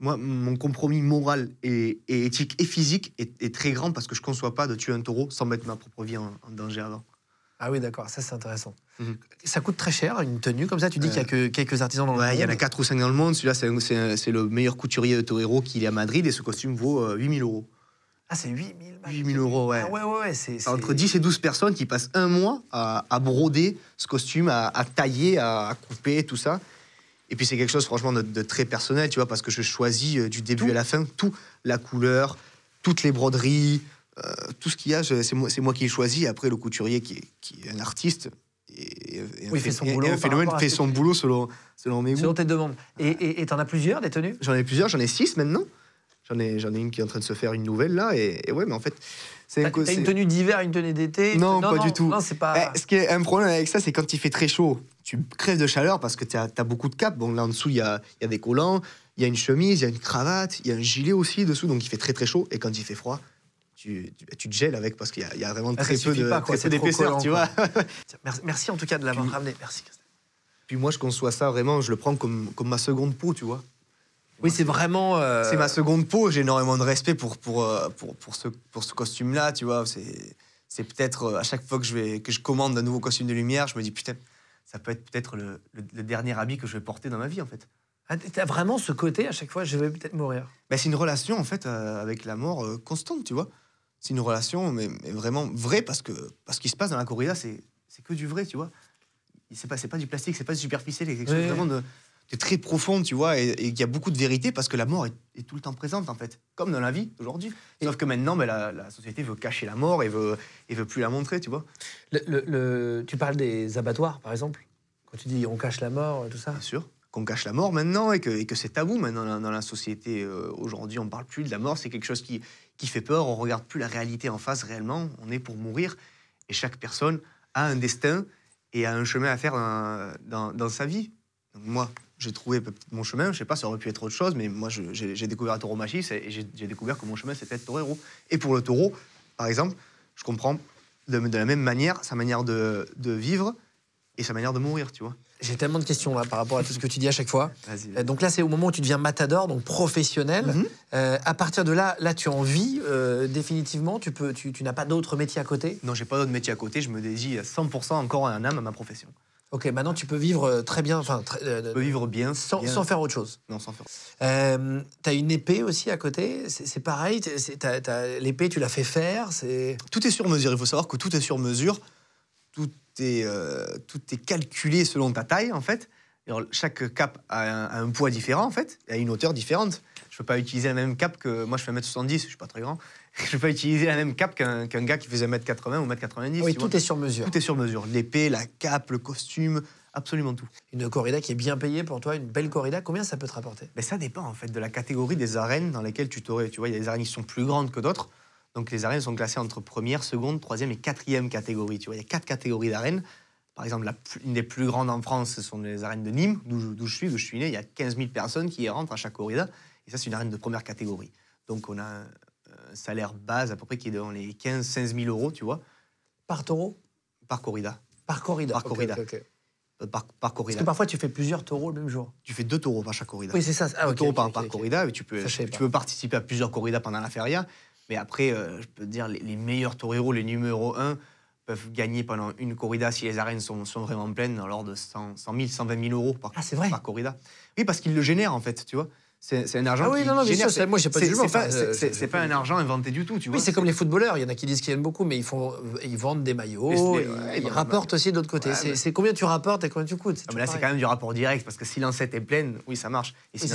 Moi, mon compromis moral et, et éthique et physique est, est très grand parce que je ne conçois pas de tuer un taureau sans mettre ma propre vie en, en danger avant. Ah oui, d'accord, ça c'est intéressant. Mhm. Ça coûte très cher, une tenue comme ça? Tu dis qu'il y a que quelques artisans dans le Ouais, il y en a monde? 4 ou 5 dans le monde. Celui-là, c'est le meilleur couturier de torero qu'il est à Madrid et ce costume vaut euh, 8000 euros. Ah, c'est 8000 balles. 8000 euros, ouais. Ah ouais, ouais, ouais. C'est, c'est- Entre 10 et 12 personnes qui passent un mois à, à broder ce costume, à, à tailler, à, à couper, tout ça. Et puis c'est quelque chose franchement de, de très personnel, tu vois, parce que je choisis euh, du début Tout. à la fin tout, la couleur, toutes les broderies, euh, tout ce qu'il y a, c'est moi, qui ai choisi. Après, le couturier qui est, qui est un artiste et, et un Oui, fait son et- boulot un phénomène fait son boulot selon, selon mes goûts. Selon tes demandes. Et t'en as plusieurs des tenues? J'en ai plusieurs, j'en ai six maintenant. J'en ai, j'en ai une qui est en train de se faire une nouvelle là. Et, et ouais, mais en fait, c'est un une tenue d'hiver, une tenue d'été Non, pas du tout. Non, c'est pas. Eh, ce qui est un problème avec ça, c'est quand il fait très chaud, tu crèves de chaleur parce que tu as, beaucoup de capes. Bon, là en dessous, il y a, y a des collants, il y a une chemise, il y a une cravate, il y a un gilet aussi dessous, donc il fait très très chaud. Et quand il fait froid, tu, tu, tu te gèles avec parce qu'il y y a vraiment Ah, très peu d'épaisseur, tu vois. Merci, en tout cas de l'avoir ramené. Merci. Puis moi, je conçois ça vraiment, je le prends comme, comme ma seconde peau, tu vois. Oui, c'est vraiment. euh, C'est ma seconde peau, j'ai énormément de respect pour, pour, euh, pour, pour ce, pour ce costume-là, tu vois. C'est, c'est peut-être euh, à chaque fois que je, vais, que je commande un nouveau costume de lumière, je me dis putain, ça peut être peut-être le, le- le dernier habit que je vais porter dans ma vie, en fait. Ah, T'as vraiment ce côté à chaque fois, je vais peut-être mourir. Ben, c'est une relation, en fait, euh, avec la mort euh, constante, tu vois. C'est une relation, mais, mais vraiment vraie, parce que parce qu'il se passe dans la corrida, c'est, que du vrai, tu vois. C'est pas, pas du plastique, c'est pas du superficiel, c'est quelque chose Oui. vraiment de, de très profond, tu vois, et et il y a beaucoup de vérité, parce que la mort est, est tout le temps présente, en fait, comme dans la vie d'aujourd'hui. Sauf que maintenant, ben, la, la société veut cacher la mort et veut, et veut plus la montrer, tu vois. Le- le- le- tu parles des abattoirs, par exemple Quand tu dis on cache la mort, tout ça Bien sûr. Qu'on cache la mort maintenant et que, et que c'est tabou maintenant dans, dans la société. euh, Aujourd'hui, on parle plus de la mort, c'est quelque chose qui, qui fait peur. On regarde plus la réalité en face réellement. On est pour mourir et chaque personne a un destin et a un chemin à faire dans, dans, dans sa vie. Donc moi, j'ai trouvé mon chemin. Je sais pas, ça aurait pu être autre chose, mais moi, j'ai découvert tauromachie et j'ai découvert que mon chemin c'était être torero. Et pour le taureau, par exemple, je comprends de, de la même manière sa manière de, de vivre et sa manière de mourir, tu vois. J'ai tellement de questions là par rapport à tout ce que tu dis à chaque fois. Euh, Donc là, c'est au moment où tu deviens matador, donc professionnel. Mhm. Euh, à partir de là, là, tu en vis euh, définitivement. Tu peux, tu, tu n'as pas d'autre métier à côté? Non, j'ai pas d'autre métier à côté. Je me dédie à 100% encore en âme à ma profession. Ok, maintenant tu peux vivre euh, très bien, enfin, euh, peux vivre bien sans, bien- sans faire autre chose. Non, sans faire. Euh, t'as une épée aussi à côté? C'est pareil. L'épée, tu l'as fait faire. C'est Tout est sur mesure. Il faut savoir que tout est sur mesure. tout est, euh, tout est calculé selon ta taille, en fait. Alors, chaque cap a un, a un poids différent, en fait, et a une hauteur différente. Je peux pas utiliser la même cape que. Moi, je fais 1m70, je suis pas très grand. Je peux pas utiliser la même cape qu'un gars qui faisait 1m80 ou 1m90. Oui, vois. tout est sur mesure. Tout est sur mesure. L'épée, la cape, le costume, absolument tout. Une corrida qui est bien payée pour toi, une belle corrida, combien ça peut te rapporter? Mais ça dépend en fait de la catégorie des arènes dans lesquelles tu t'aurais. Tu vois, il y a des arènes qui sont plus grandes que d'autres. Donc les arènes sont classées entre première, seconde, troisième et quatrième catégorie. Tu vois, il y a quatre catégories d'arènes. Par exemple, la une des plus grandes en France, ce sont les arènes de Nîmes, d'où je, d'où je suis, d'où je suis né. Il y a 15 000 personnes qui y rentrent à chaque corrida. Et ça, c'est une arène de première catégorie. Donc on a un, un salaire base à peu près qui est dans les 15-16 000 euros, tu vois, Par taureau? Par corrida. Par corrida. Par corrida. ok, ok. Euh, Par, par Parce corrida. que parfois tu fais plusieurs taureaux le même jour. Tu fais deux taureaux par chaque corrida. Oui, c'est ça. Ah, Deux taureaux par, par corrida, et tu peux, tu peux participer à plusieurs corridas pendant la feria. Mais après, euh, je peux te dire, les, les meilleurs toreros, les numéros 1, peuvent gagner pendant une corrida si les arènes sont, sont vraiment pleines, dans l'ordre de 100, 100 000, 120 000 euros par, Ah, c'est vrai? par corrida. Oui, parce qu'ils le génèrent, en fait, tu vois. C'est un argent Ah oui, qui non, non, génère. sûr, c'est- moi, j'ai pas de jugement, C'est pas, euh, un argent inventé du tout, tu vois. Oui, c'est comme les footballeurs. Il y en a qui disent qu'ils gagnent beaucoup, mais ils, font, ils vendent des maillots. Les- ils, ouais, ils ils vendent des rapportent aussi de l'autre côté. Ouais, c'est mais- combien tu rapportes et combien tu coûtes. Ah, mais là, c'est quand même du rapport direct, parce que si l'ancêtre est pleine, oui, ça marche. Et si Oui,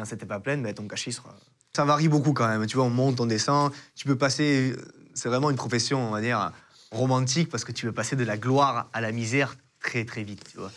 n'est pas pleine, ben, ton cachet sera. Ça varie beaucoup quand même. Tu vois, on monte, on descend. Tu peux passer. C'est vraiment une profession, on va dire, romantique, parce que tu peux passer de la gloire à la misère très, très vite, tu vois.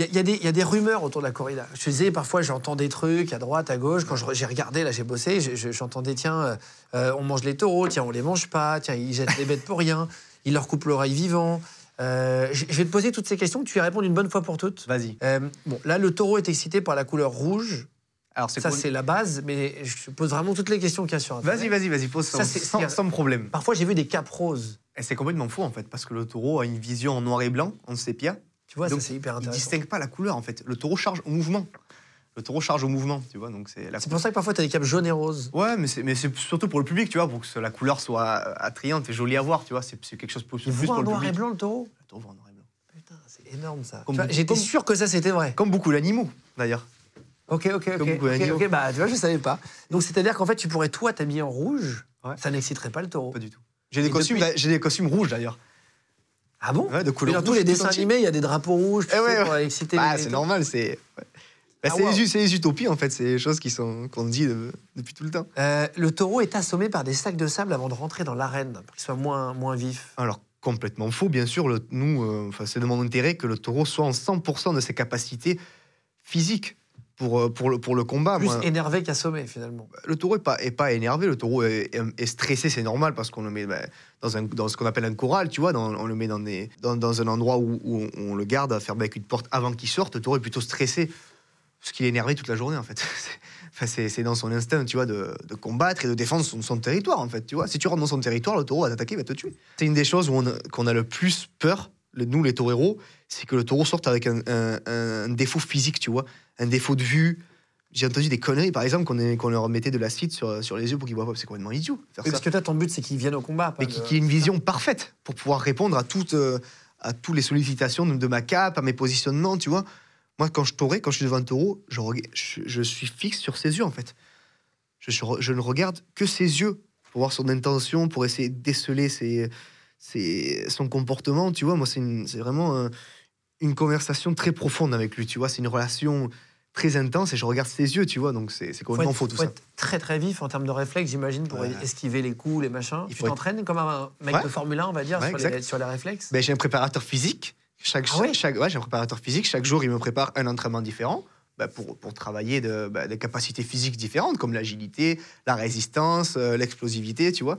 Il y, a- y des- il y a des rumeurs autour de la corrida. Je disais, parfois, j'entends des trucs à droite, à gauche. Quand j'ai regardé, là, j'ai bossé, je- je- j'entendais, tiens, euh, euh, on mange les taureaux, tiens, on les mange pas, tiens, ils jettent les bêtes pour rien, ils leur coupent l'oreille vivant. Euh, je vais te poser toutes ces questions, tu y réponds une bonne fois pour toutes. Vas-y. Euh, bon, là, le taureau est excité par la couleur rouge. Alors, c'est Ça, c'est la base, mais je pose vraiment toutes les questions qu'il y a sur Internet. Vas-y, vas-y, vas-y, pose Ça, sans, problème. Parfois, j'ai vu des capes roses. Et c'est complètement faux, en fait, parce que le taureau a une vision en noir et blanc, en sépia. Tu vois, Donc, ça, c'est hyper Il intéressant. distingue pas la couleur, en fait. Le taureau charge au mouvement. Le taureau charge au mouvement, tu vois. Donc, c'est pour ça que parfois, tu as des capes jaunes et roses. Ouais, mais c'est, mais c'est surtout pour le public, tu vois, pour que la couleur soit euh, attrayante et jolie à voir, tu vois. C'est, c'est quelque chose plus, Il plus pour en le noir et blanc, le taureau? Le taureau en noir et blanc. Putain, c'est énorme, ça. Vois, beaucoup- J'étais sûr que ça, c'était vrai. Comme beaucoup d'animaux, d'ailleurs. Ok, ok, ok. Comme beaucoup ok, d'animaux. ok, bah, tu vois, je savais pas. Donc, c'est-à-dire qu'en fait, tu pourrais, toi, t'habiller en rouge. Ouais. Ça n'exciterait pas le taureau. Pas du tout. J'ai des, Et costumes, depuis- j'ai des costumes rouges, d'ailleurs. Ah bon Ouais, de couleur Dans tous les dessins animés, il y a des drapeaux rouges tu Eh sais, ouais, pour exciter Ah, les c'est normal, c'est. Bah, Ah, c'est, wow. les, utopies, en fait. C'est les choses qui sont, qu'on dit de- depuis tout le temps. Euh, le taureau est assommé par des sacs de sable avant de rentrer dans l'arène, pour qu'il soit moins, moins vif. Alors, complètement faux, bien sûr. Le, nous, euh, c'est de mon intérêt que le taureau soit en 100% de ses capacités physiques pour, euh, pour, le, pour le combat. Plus Moi, énervé qu'assommé, finalement. le taureau n'est pas, est pas énervé, le taureau est, est- est stressé, c'est normal parce qu'on le met bah, dans, un, dans ce qu'on appelle un corral, tu vois, dans- on le met dans, des, dans, dans un endroit où, où on, le garde à fermer avec une porte avant qu'il sorte. Le taureau est plutôt stressé parce qu'il est énervé toute la journée en fait. C'est- Enfin, dans son instinct, tu vois, de, de combattre et de défendre son, son territoire en fait, tu vois. Si tu rentres dans son territoire, le taureau va t'attaquer, il va te tuer. C'est une des choses où on qu'on a le plus peur, le- nous les taureaux, c'est que le taureau sorte avec un, un- un défaut physique, tu vois, un défaut de vue, j'ai entendu des conneries, par exemple, qu'on leur mettait de l'acide sur, sur les yeux pour qu'ils voient pas. C'est complètement idiot. Faire ça. parce que toi, ton but, c'est qu'ils viennent au combat. Mais de- qui, qui ait une vision parfaite pour pouvoir répondre à toutes, euh, à tous les sollicitations de, de ma cape, à mes positionnements, tu vois. Moi, quand je taurais, quand je suis devant un taureau, je, reg- je, je suis fixe sur ses yeux, en fait. Je, je ne regarde que ses yeux pour voir son intention, pour essayer de déceler ses, ses- son comportement, tu vois. Moi, c'est c'est vraiment un- une conversation très profonde avec lui, tu vois. C'est une relation très intense et je regarde ses yeux, tu vois. Donc, c'est c'est complètement faux, tout faut ça. être très très vif en termes de réflexe, j'imagine, pour Ouais. esquiver les coups, les machins. Il Tu être- t'entraînes comme un mec Ouais. de Formule 1, on va dire, Ouais, sur, les, exact. sur les réflexes? Ben, j'ai un préparateur physique. Chaque, Ah chaque, j'ai un préparateur physique. Chaque jour, il me prépare un entraînement différent ben, pour, pour travailler de, ben, des capacités physiques différentes, comme l'agilité, la résistance, euh, l'explosivité, tu vois.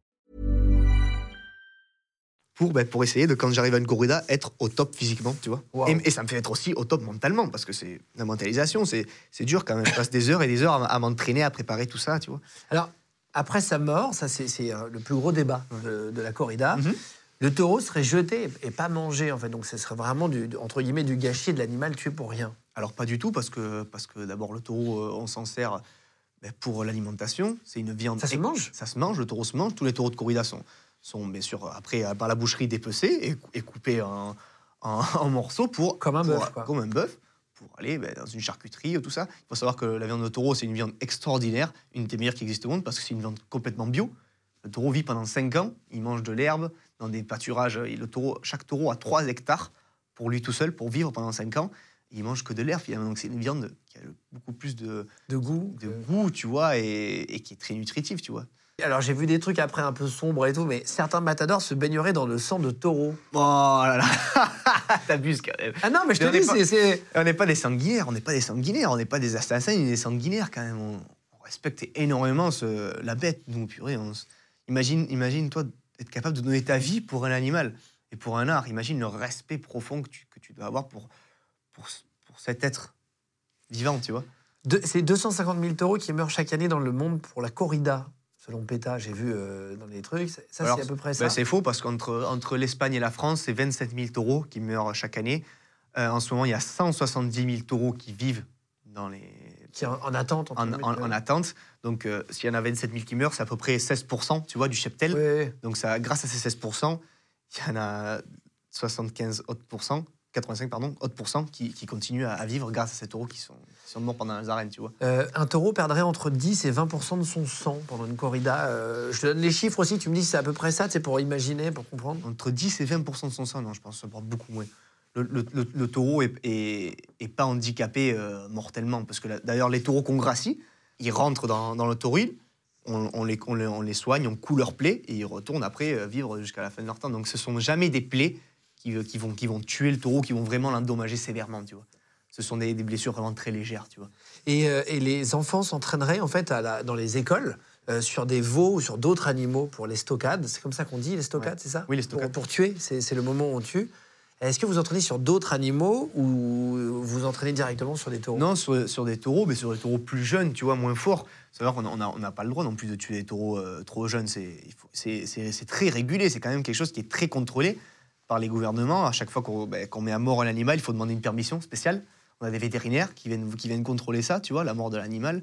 Pour, ben, pour essayer de, quand j'arrive à une corrida, être au top physiquement, tu vois. Wow. Et, et ça me fait être aussi au top mentalement, parce que c'est la mentalisation, c'est dur quand même. Je passe des heures et des heures à, à m'entraîner, à préparer tout ça, tu vois. Alors, après sa mort, ça c'est euh, le plus gros débat de, de la corrida, Mhm. le taureau serait jeté et pas mangé en fait. Donc ce serait vraiment du, entre guillemets du gâchis de l'animal tué pour rien. Alors pas du tout, parce que, parce que d'abord le taureau, euh, on s'en sert ben, pour l'alimentation. C'est une viande. Ça se mange? Ça se mange, le taureau se mange. Tous les taureaux de corrida sont, sont bien sûr, après, par la boucherie, dépecés et, cou- et coupés en, en- en morceaux pour... Comme un bœuf. Comme un bœuf, pour aller ben, dans une charcuterie, tout ça. Il faut savoir que la viande de taureau, c'est une viande extraordinaire, une des meilleures qui existe au monde, parce que c'est une viande complètement bio. Le taureau vit pendant 5 ans, il mange de l'herbe dans des pâturages. Et le taureau, chaque taureau a 3 hectares pour lui tout seul, pour vivre pendant 5 ans. Il mange que de l'herbe finalement. Donc c'est une viande qui a beaucoup plus de, De goût. de Euh, goût, tu vois, et, et qui est très nutritive, tu vois. Alors j'ai vu des trucs après un peu sombres et tout, mais certains matadors se baigneraient dans le sang de taureau. Oh là là, t'abuses quand même. Ah non, mais je te Mais dis, c'est-. On n'est pas des sanguinaires, on n'est pas des sanguinaires, on n'est pas des assassins ni des sanguinaires quand même. On, on respecte énormément ce- la bête, nous, purée. on s- imagine, imagine, toi, être capable de donner ta vie pour un animal et pour un art. Imagine le respect profond que tu, que tu dois avoir pour, pour, pour cet être vivant, tu vois. C'est 250 000 taureaux qui meurent chaque année dans le monde pour la corrida, selon PETA. J'ai vu euh, dans les trucs. Ça, c'est à peu près ça. Ben, c'est faux parce qu'entre entre l'Espagne et la France, c'est 27 000 taureaux qui meurent chaque année. Euh, en ce moment, il y a 170 000 taureaux qui vivent dans les, qui en, en attente. en, attente. Donc, euh, s'il y en a 27 000 qui meurent, c'est à peu près 16%, tu vois, du cheptel. Donc, ça, grâce à ces 16%, il y en a 75 autres pourcents, 85 pardon, autres qui, qui continuent à, à vivre grâce à ces taureaux qui sont, qui sont morts pendant les arènes, tu vois. Euh, un taureau perdrait entre 10 et 20% de son sang pendant une corrida. Euh, je te donne les chiffres aussi, tu me dis c'est à peu près ça, c'est pour imaginer, pour comprendre. Entre 10 et 20% de son sang, non, je pense que ça porte beaucoup moins. Le, le- le- le taureau est, est- est pas handicapé euh, mortellement, parce que d'ailleurs, les taureaux qu'on gracie, ils rentrent dans, dans le tauril, on, on les, on, les, on les soigne, on coule leurs plaies, et ils retournent après vivre jusqu'à la fin de leur temps. Donc ce sont jamais des plaies qui, qui, vont, qui vont tuer le taureau, qui vont vraiment l'endommager sévèrement, tu vois. Ce sont des, des blessures vraiment très légères, tu vois. Et, euh, et les enfants s'entraîneraient en fait à la- dans les écoles euh, sur des veaux ou sur d'autres animaux pour les stockades. C'est comme ça qu'on dit, les stockades, Ouais. c'est ça? Oui, les stockades. Pour, tuer, c'est le moment où on tue. Est-ce que vous entraînez sur d'autres animaux ou vous entraînez directement sur des taureaux? Non, sur, sur des taureaux, mais sur des taureaux plus jeunes, tu vois, moins forts. Vrai qu'on n'a on on pas le droit non plus de tuer des taureaux euh, trop jeunes. C'est très régulé, c'est quand même quelque chose qui est très contrôlé par les gouvernements. À chaque fois qu'on ben, qu'on met à mort un animal, il faut demander une permission spéciale. On a des vétérinaires qui viennent, qui viennent contrôler ça, tu vois, la mort de l'animal.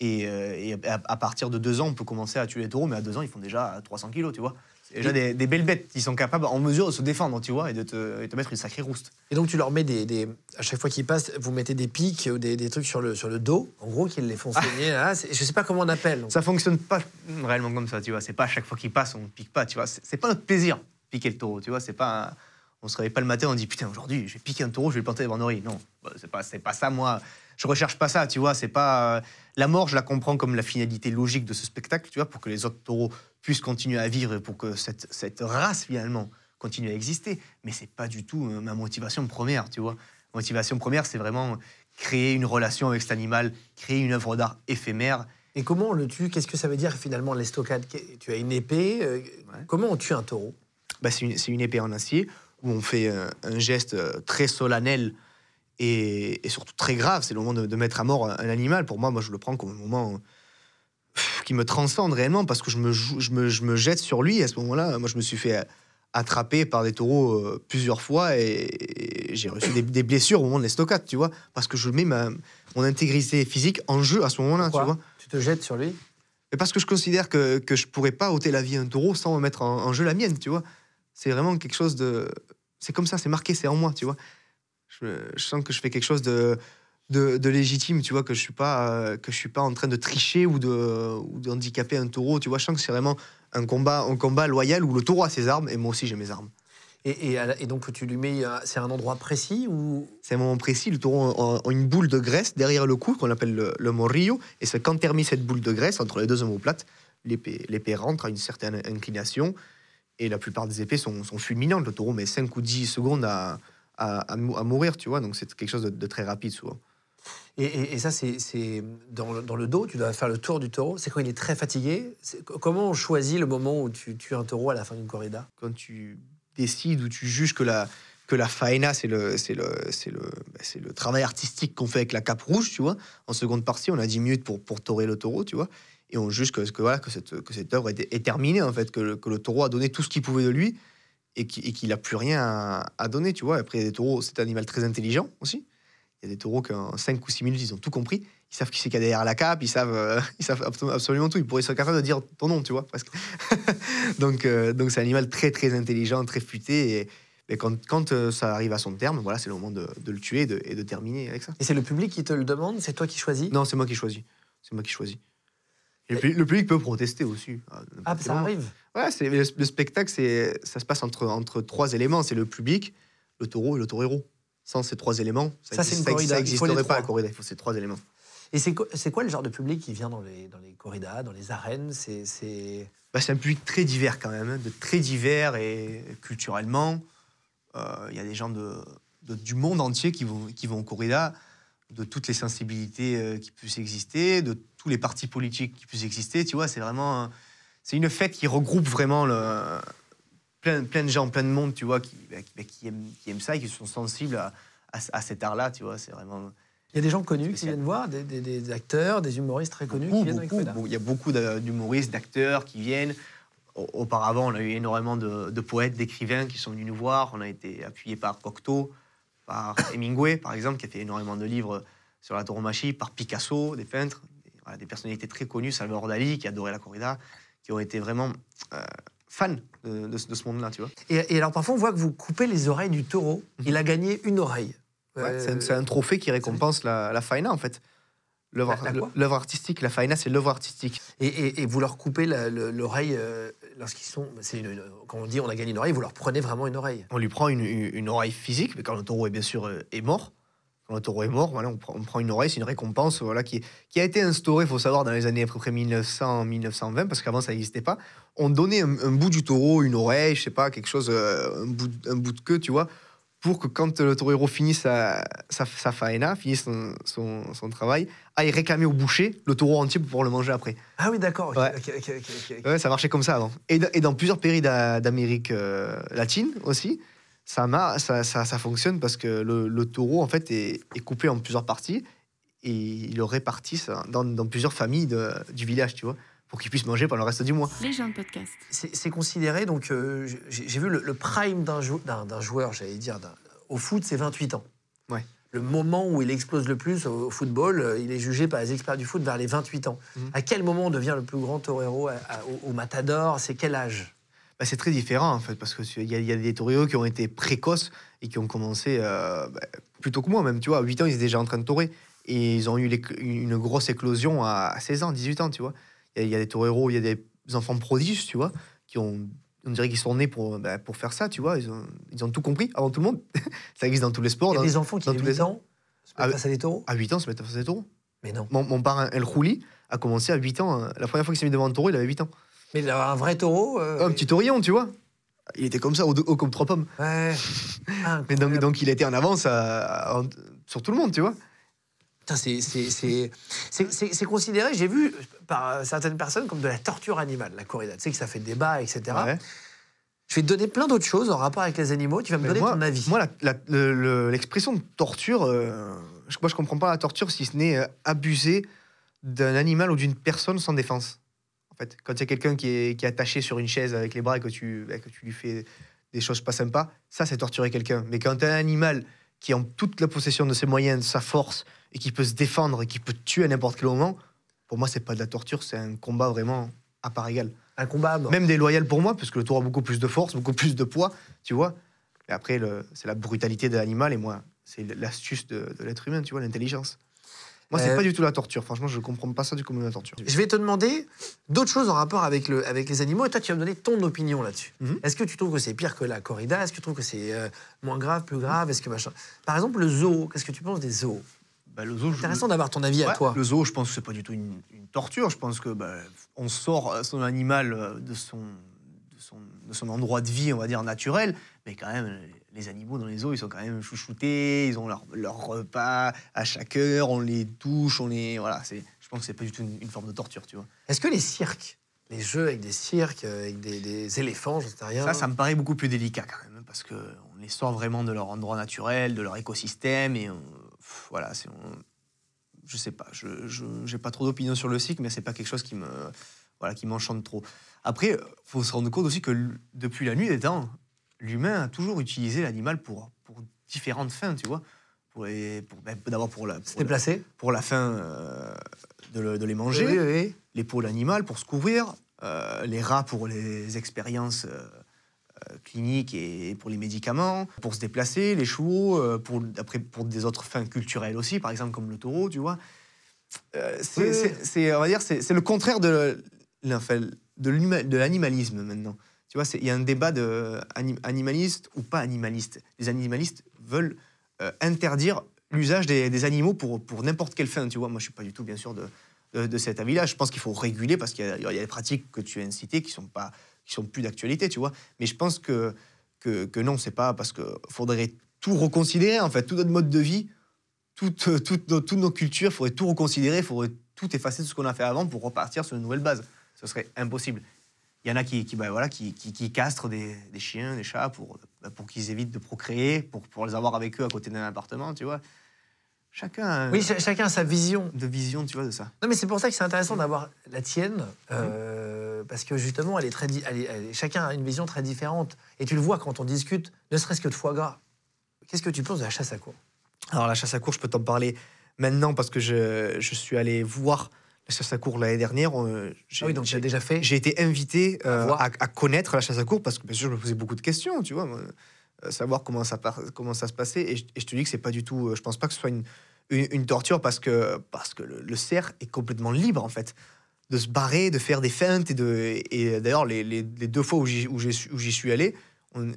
Et, euh, et à, à partir de deux ans, on peut commencer à tuer les taureaux, mais à deux ans, ils font déjà 300 kilos, tu vois. C'est déjà des, des belles bêtes qui sont capables, en mesure de se défendre, tu vois, et de te, et te mettre une sacrée rouste. Et donc tu leur mets des, des- à chaque fois qu'ils passent, vous mettez des pics ou des, des trucs sur le, sur le dos, en gros, qu'ils les font saigner. Ah, c'est- je sais pas comment on appelle. donc. Ça fonctionne pas réellement comme ça, tu vois. C'est pas à chaque fois qu'il passe, on pique pas, tu vois. C'est c'est pas notre plaisir, piquer le taureau, tu vois. C'est pas. un- On se réveille pas le matin, on dit putain, aujourd'hui, je vais piquer un taureau, je vais le planter devant Nori. Non, bah, c'est pas, c'est pas ça, moi. Je recherche pas ça, tu vois. C'est pas. euh, La mort, je la comprends comme la finalité logique de ce spectacle, tu vois, pour que les autres taureaux puissent continuer à vivre et pour que cette, cette race, finalement, continue à exister. Mais c'est pas du tout euh, ma motivation première, tu vois. Motivation première, c'est vraiment créer une relation avec cet animal, créer une œuvre d'art éphémère Et comment on le tue? Qu'est-ce que ça veut dire finalement l'estocade? Tu as une épée. euh, Comment on tue un taureau? Bah, c'est une, c'est une épée en acier où on fait un, un geste euh, très solennel et, et surtout très grave. C'est le moment de, de mettre à mort un, animal. Pour moi, moi, je le prends comme un moment qui me transcende réellement parce que je me, je me, je me jette sur lui. Et à ce moment-là, moi, je me suis fait attraper par des taureaux euh, plusieurs fois et, et j'ai reçu des, des blessures au moment de l'estocade, tu vois, parce que je mets ma, mon intégrité physique en jeu à ce moment-là, tu vois. Tu te jettes sur lui? Mais parce que je considère que, que je pourrais pas ôter la vie à un taureau sans mettre en, en jeu la mienne, tu vois. C'est vraiment quelque chose de. C'est comme ça, c'est marqué, c'est en moi, tu vois. Je, je sens que je fais quelque chose de, de, de légitime, tu vois, que je suis pas euh, que je suis pas en train de tricher ou de ou d'handicaper un taureau, tu vois. Je sens que c'est vraiment un combat, un combat loyal où le taureau a ses armes et moi aussi j'ai mes armes. et, et donc tu lui mets. euh, C'est un endroit précis ou? C'est un moment précis, le taureau a, a une boule de graisse derrière le cou qu'on appelle le, le morrillo, et c'est quand termine cette boule de graisse entre les deux omoplates, l'épée l'épée rentre à une certaine inclination, et la plupart des épées sont, sont fulminantes. Le taureau met 5 ou 10 secondes à, à, à mou- à mourir, tu vois, donc c'est quelque chose de, de très rapide souvent. Et, et- et ça, c'est dans, le- dans le dos, tu dois faire le tour du taureau. C'est quand il est très fatigué. Comment on choisit le moment où tu tues un taureau à la fin d'une corrida? Quand tu décides ou tu juges que la, que la faena, c'est le, c'est le, c'est le, c'est le travail artistique qu'on fait avec la cape rouge, tu vois. En seconde partie, on a 10 minutes pour, pour taurer le taureau, tu vois. Et on juge que, que, voilà, que, cette, que cette œuvre est, est terminée, en fait, que le, que le taureau a donné tout ce qu'il pouvait de lui et qu'il n'a plus rien à, à, donner, tu vois. Après, les taureaux, c'est un animal très intelligent aussi. Il y a des taureaux qui, en 5 ou 6 minutes, ils ont tout compris. Ils savent qui c'est qu'il y a derrière la cape, ils savent, euh, ils savent absolument tout. Ils pourraient être capables de dire ton nom, tu vois, presque. donc, euh, donc c'est un animal très, très intelligent, très futé. Et, mais quand, quand euh, ça arrive à son terme, voilà, c'est le moment de, de le tuer et de, et de, terminer avec ça. Et c'est le public qui te le demande? C'est toi qui choisis? Non, c'est moi qui choisis. C'est moi qui choisis. Et le, le, public peut protester aussi. Ah, ça arrive Ouais, le, le spectacle, ça se passe entre, entre trois éléments. C'est le public, le taureau et le taureau-héros. Sans ces trois éléments, ça, ça n'existerait pas la corrida. Il faut ces trois éléments. Et c'est quoi, quoi, le genre de public qui vient dans les, dans les corridas, dans les arènes? C'est bah, un public très divers quand même, hein, de très divers et culturellement. Il euh, y a des gens de, de, du monde entier qui vont, qui vont aux corridas, de toutes les sensibilités euh, qui puissent exister, de tous les partis politiques qui puissent exister. Tu vois, c'est vraiment c'est une fête qui regroupe vraiment le, plein, plein de gens, plein de monde, tu vois, qui, bah, qui, bah, qui, aiment, qui aiment ça et qui sont sensibles à, à, à cet art-là, tu vois. C'est vraiment. Il y a des gens connus qui viennent voir, des, des, des, acteurs, des humoristes très connus beaucoup, qui viennent beaucoup, avec Il y a beaucoup d'humoristes, d'acteurs qui viennent. Auparavant, on a eu énormément de, de poètes, d'écrivains qui sont venus nous voir. On a été appuyé par Cocteau, par Hemingway, par exemple, qui a fait énormément de livres sur la tauromachie, par Picasso, des peintres, voilà, des personnalités très connues, Salvador Dali, qui adorait la corrida, qui ont été vraiment euh, fans de, de, de, ce monde-là, tu vois. Et, et, alors, parfois, on voit que vous coupez les oreilles du taureau. Il a gagné une oreille. Ouais, euh, c'est un, un, trophée qui récompense la, la faina, en fait. L'œuvre artistique, la faina, c'est l'œuvre artistique. Et, et, et, vous leur coupez l'oreille euh, lorsqu'ils sont. Une, une, quand on dit on a gagné une oreille, vous leur prenez vraiment une oreille On lui prend une, une oreille physique, mais quand le taureau est bien sûr euh, est mort, quand le taureau est mort, voilà, on, prend, on prend une oreille, c'est une récompense voilà, qui, qui a été instaurée, il faut savoir, dans les années à peu près 1900-1920, parce qu'avant ça n'existait pas. On donnait un, un, bout du taureau, une oreille, je sais pas, quelque chose, un bout, un bout de queue, tu vois, pour que quand le taureau finisse sa, sa, sa faena, finisse son, son, son, travail, aille réclamer au boucher le taureau entier pour pouvoir le manger après. Ah oui, d'accord. Ouais. Okay, okay, okay, ouais, ça marchait comme ça avant. Et, et dans plusieurs pays d'Amérique euh, latine aussi, ça, ça, ça, ça, fonctionne parce que le, le taureau, en fait, est, est, coupé en plusieurs parties et ils le répartissent dans, dans plusieurs familles de, du village, tu vois pour qu'ils puissent manger pendant le reste du mois. Les gens de podcast. C'est considéré, donc euh, j'ai vu le, le prime d'un jou joueur, j'allais dire, au foot, c'est 28 ans. Ouais. Le moment où il explose le plus au football, euh, il est jugé par les experts du foot vers les 28 ans. Mmh. À quel moment on devient le plus grand torero à, à, au, au, Matador? C'est quel âge? Bah, C'est très différent en fait, parce qu'il y, y, a des toreros qui ont été précoces et qui ont commencé euh, bah, plutôt que moi même. Tu vois, à 8 ans, ils étaient déjà en train de torer. Et ils ont eu une grosse éclosion à 16 ans, 18 ans, tu vois il y, a des toreros, il y a des enfants prodiges, tu vois, qui ont, on dirait qu'ils sont nés pour, bah, pour faire ça, tu vois. Ils ont, ils ont tout compris avant tout le monde. ça existe dans tous les sports. Il y a dans, des enfants qui, à 8 ans, se mettent face à des taureaux À 8 ans, se mettent face à des taureaux. Mais non. Mon, mon parrain El Khouli a commencé à 8 ans. La première fois qu'il s'est mis devant un taureau, il avait 8 ans. Mais il un vrai taureau euh... Un petit taurillon, tu vois. Il était comme ça, haut, haut comme trois pommes. Ouais. Mais donc, donc, il était en avance à, à, sur tout le monde, tu vois. C'est considéré, j'ai vu par certaines personnes, comme de la torture animale, la corrida. Tu sais que ça fait débat, etc. Ouais. Je vais te donner plein d'autres choses en rapport avec les animaux. Tu vas me Mais donner moi, ton avis. Moi, l'expression le, le, de torture, euh, moi, je comprends pas la torture si ce n'est euh, abuser d'un animal ou d'une personne sans défense. En fait, quand il y a quelqu'un qui est, qui est, attaché sur une chaise avec les bras et que tu, que tu lui fais des choses pas sympas, ça, c'est torturer quelqu'un. Mais quand as un animal qui est en toute la possession de ses moyens, de sa force, et qui peut se défendre et qui peut tuer à n'importe quel moment, pour moi, c'est pas de la torture, c'est un combat vraiment à part égale. Un combat bon. Même déloyal pour moi, parce que le taureau a beaucoup plus de force, beaucoup plus de poids, tu vois. Et après, c'est la brutalité de l'animal, et moi, c'est l'astuce de, de l'être humain, tu vois, l'intelligence. Moi, c'est euh... pas du tout la torture. Franchement, je comprends pas ça du comme la torture. Je vais te demander d'autres choses en rapport avec, le, avec les animaux, et toi, tu vas me donner ton opinion là-dessus. Mm -hmm. Est-ce que tu trouves que c'est pire que la corrida? Est-ce que tu trouves que c'est euh, moins grave, plus grave? Est-ce que machin? Par exemple, le zoo. Qu'est-ce que tu penses des zoos? Bah, le zoo, intéressant je... d'avoir ton avis ouais, à toi. Le zoo, je pense que c'est pas du tout une, une torture. Je pense que bah, on sort son animal de son, de son, de son endroit de vie, on va dire naturel, mais quand même, les animaux dans les zoos, ils sont quand même chouchoutés, ils ont leur, leur repas à chaque heure, on les touche, on les voilà. C'est, je pense que c'est pas du tout une, une, forme de torture, tu vois. Est-ce que les cirques, les jeux avec des cirques, avec des, des éléphants, je sais rien. Ça, ça me paraît beaucoup plus délicat quand même, parce que on les sort vraiment de leur endroit naturel, de leur écosystème, et on, voilà, c'est je sais pas. Je n'ai pas trop d'opinion sur le cycle, mais c'est pas quelque chose qui me voilà qui m'enchante trop. Après, faut se rendre compte aussi que depuis la nuit des temps, l'humain a toujours utilisé l'animal pour, pour différentes fins, tu vois. Pour pour, ben, d'abord pour la, pour, la, pour la fin euh, de, de, les manger, les peaux d'animal pour se couvrir, euh, les rats pour les expériences euh, cliniques et pour les médicaments, pour se déplacer, les chevaux pour, après, pour des autres fins culturelles aussi, par exemple comme le taureau, tu vois. c'est, on va dire, c'est, le contraire de, de l'animalisme maintenant. Tu vois, il y a un débat de animaliste ou pas animaliste. Les animalistes veulent euh, interdire l'usage des, animaux pour, pour n'importe quelle fin. Tu vois, moi, je suis pas du tout, bien sûr, de, de, cet avis-là. Je pense qu'il faut réguler parce qu'il y, y, a des pratiques que tu as incitées qui sont pas, qui sont plus d'actualité, tu vois. Mais je pense que que, que non, c'est pas parce que faudrait tout reconsidérer. En fait, tout notre mode de vie, toutes, toutes nos cultures, il faudrait tout reconsidérer, il faudrait tout effacer de ce qu'on a fait avant pour repartir sur une nouvelle base. Ce serait impossible. Il y en a qui, qui, bah, voilà, qui, qui, castrent des, des, chiens, des chats pour, bah, pour qu'ils évitent de procréer, pour, pour les avoir avec eux à côté d'un appartement, tu vois. Chacun, oui, chacun a sa vision. De vision, tu vois, de ça. Non, mais c'est pour ça que c'est intéressant d'avoir la tienne, euh, parce que justement, elle est très, elle chacun a une vision très différente. Et tu le vois quand on discute, ne serait-ce que de foie gras. Qu'est-ce que tu penses de la chasse à cour? Alors, la chasse à cour, je peux t'en parler maintenant parce que je, je suis allé voir la chasse à cour l'année dernière. Euh, ah oui, donc j'ai déjà fait. J'ai été invité euh, à, connaître la chasse à cour parce que bien sûr je me posais beaucoup de questions, tu vois, euh, savoir comment ça comment ça se passait. Et je, te dis que c'est pas du tout. Je pense pas que ce soit une, une, torture parce que parce que le, cerf est complètement libre en fait de se barrer, de faire des feintes et de et d'ailleurs les, les, deux fois où j'y suis allé,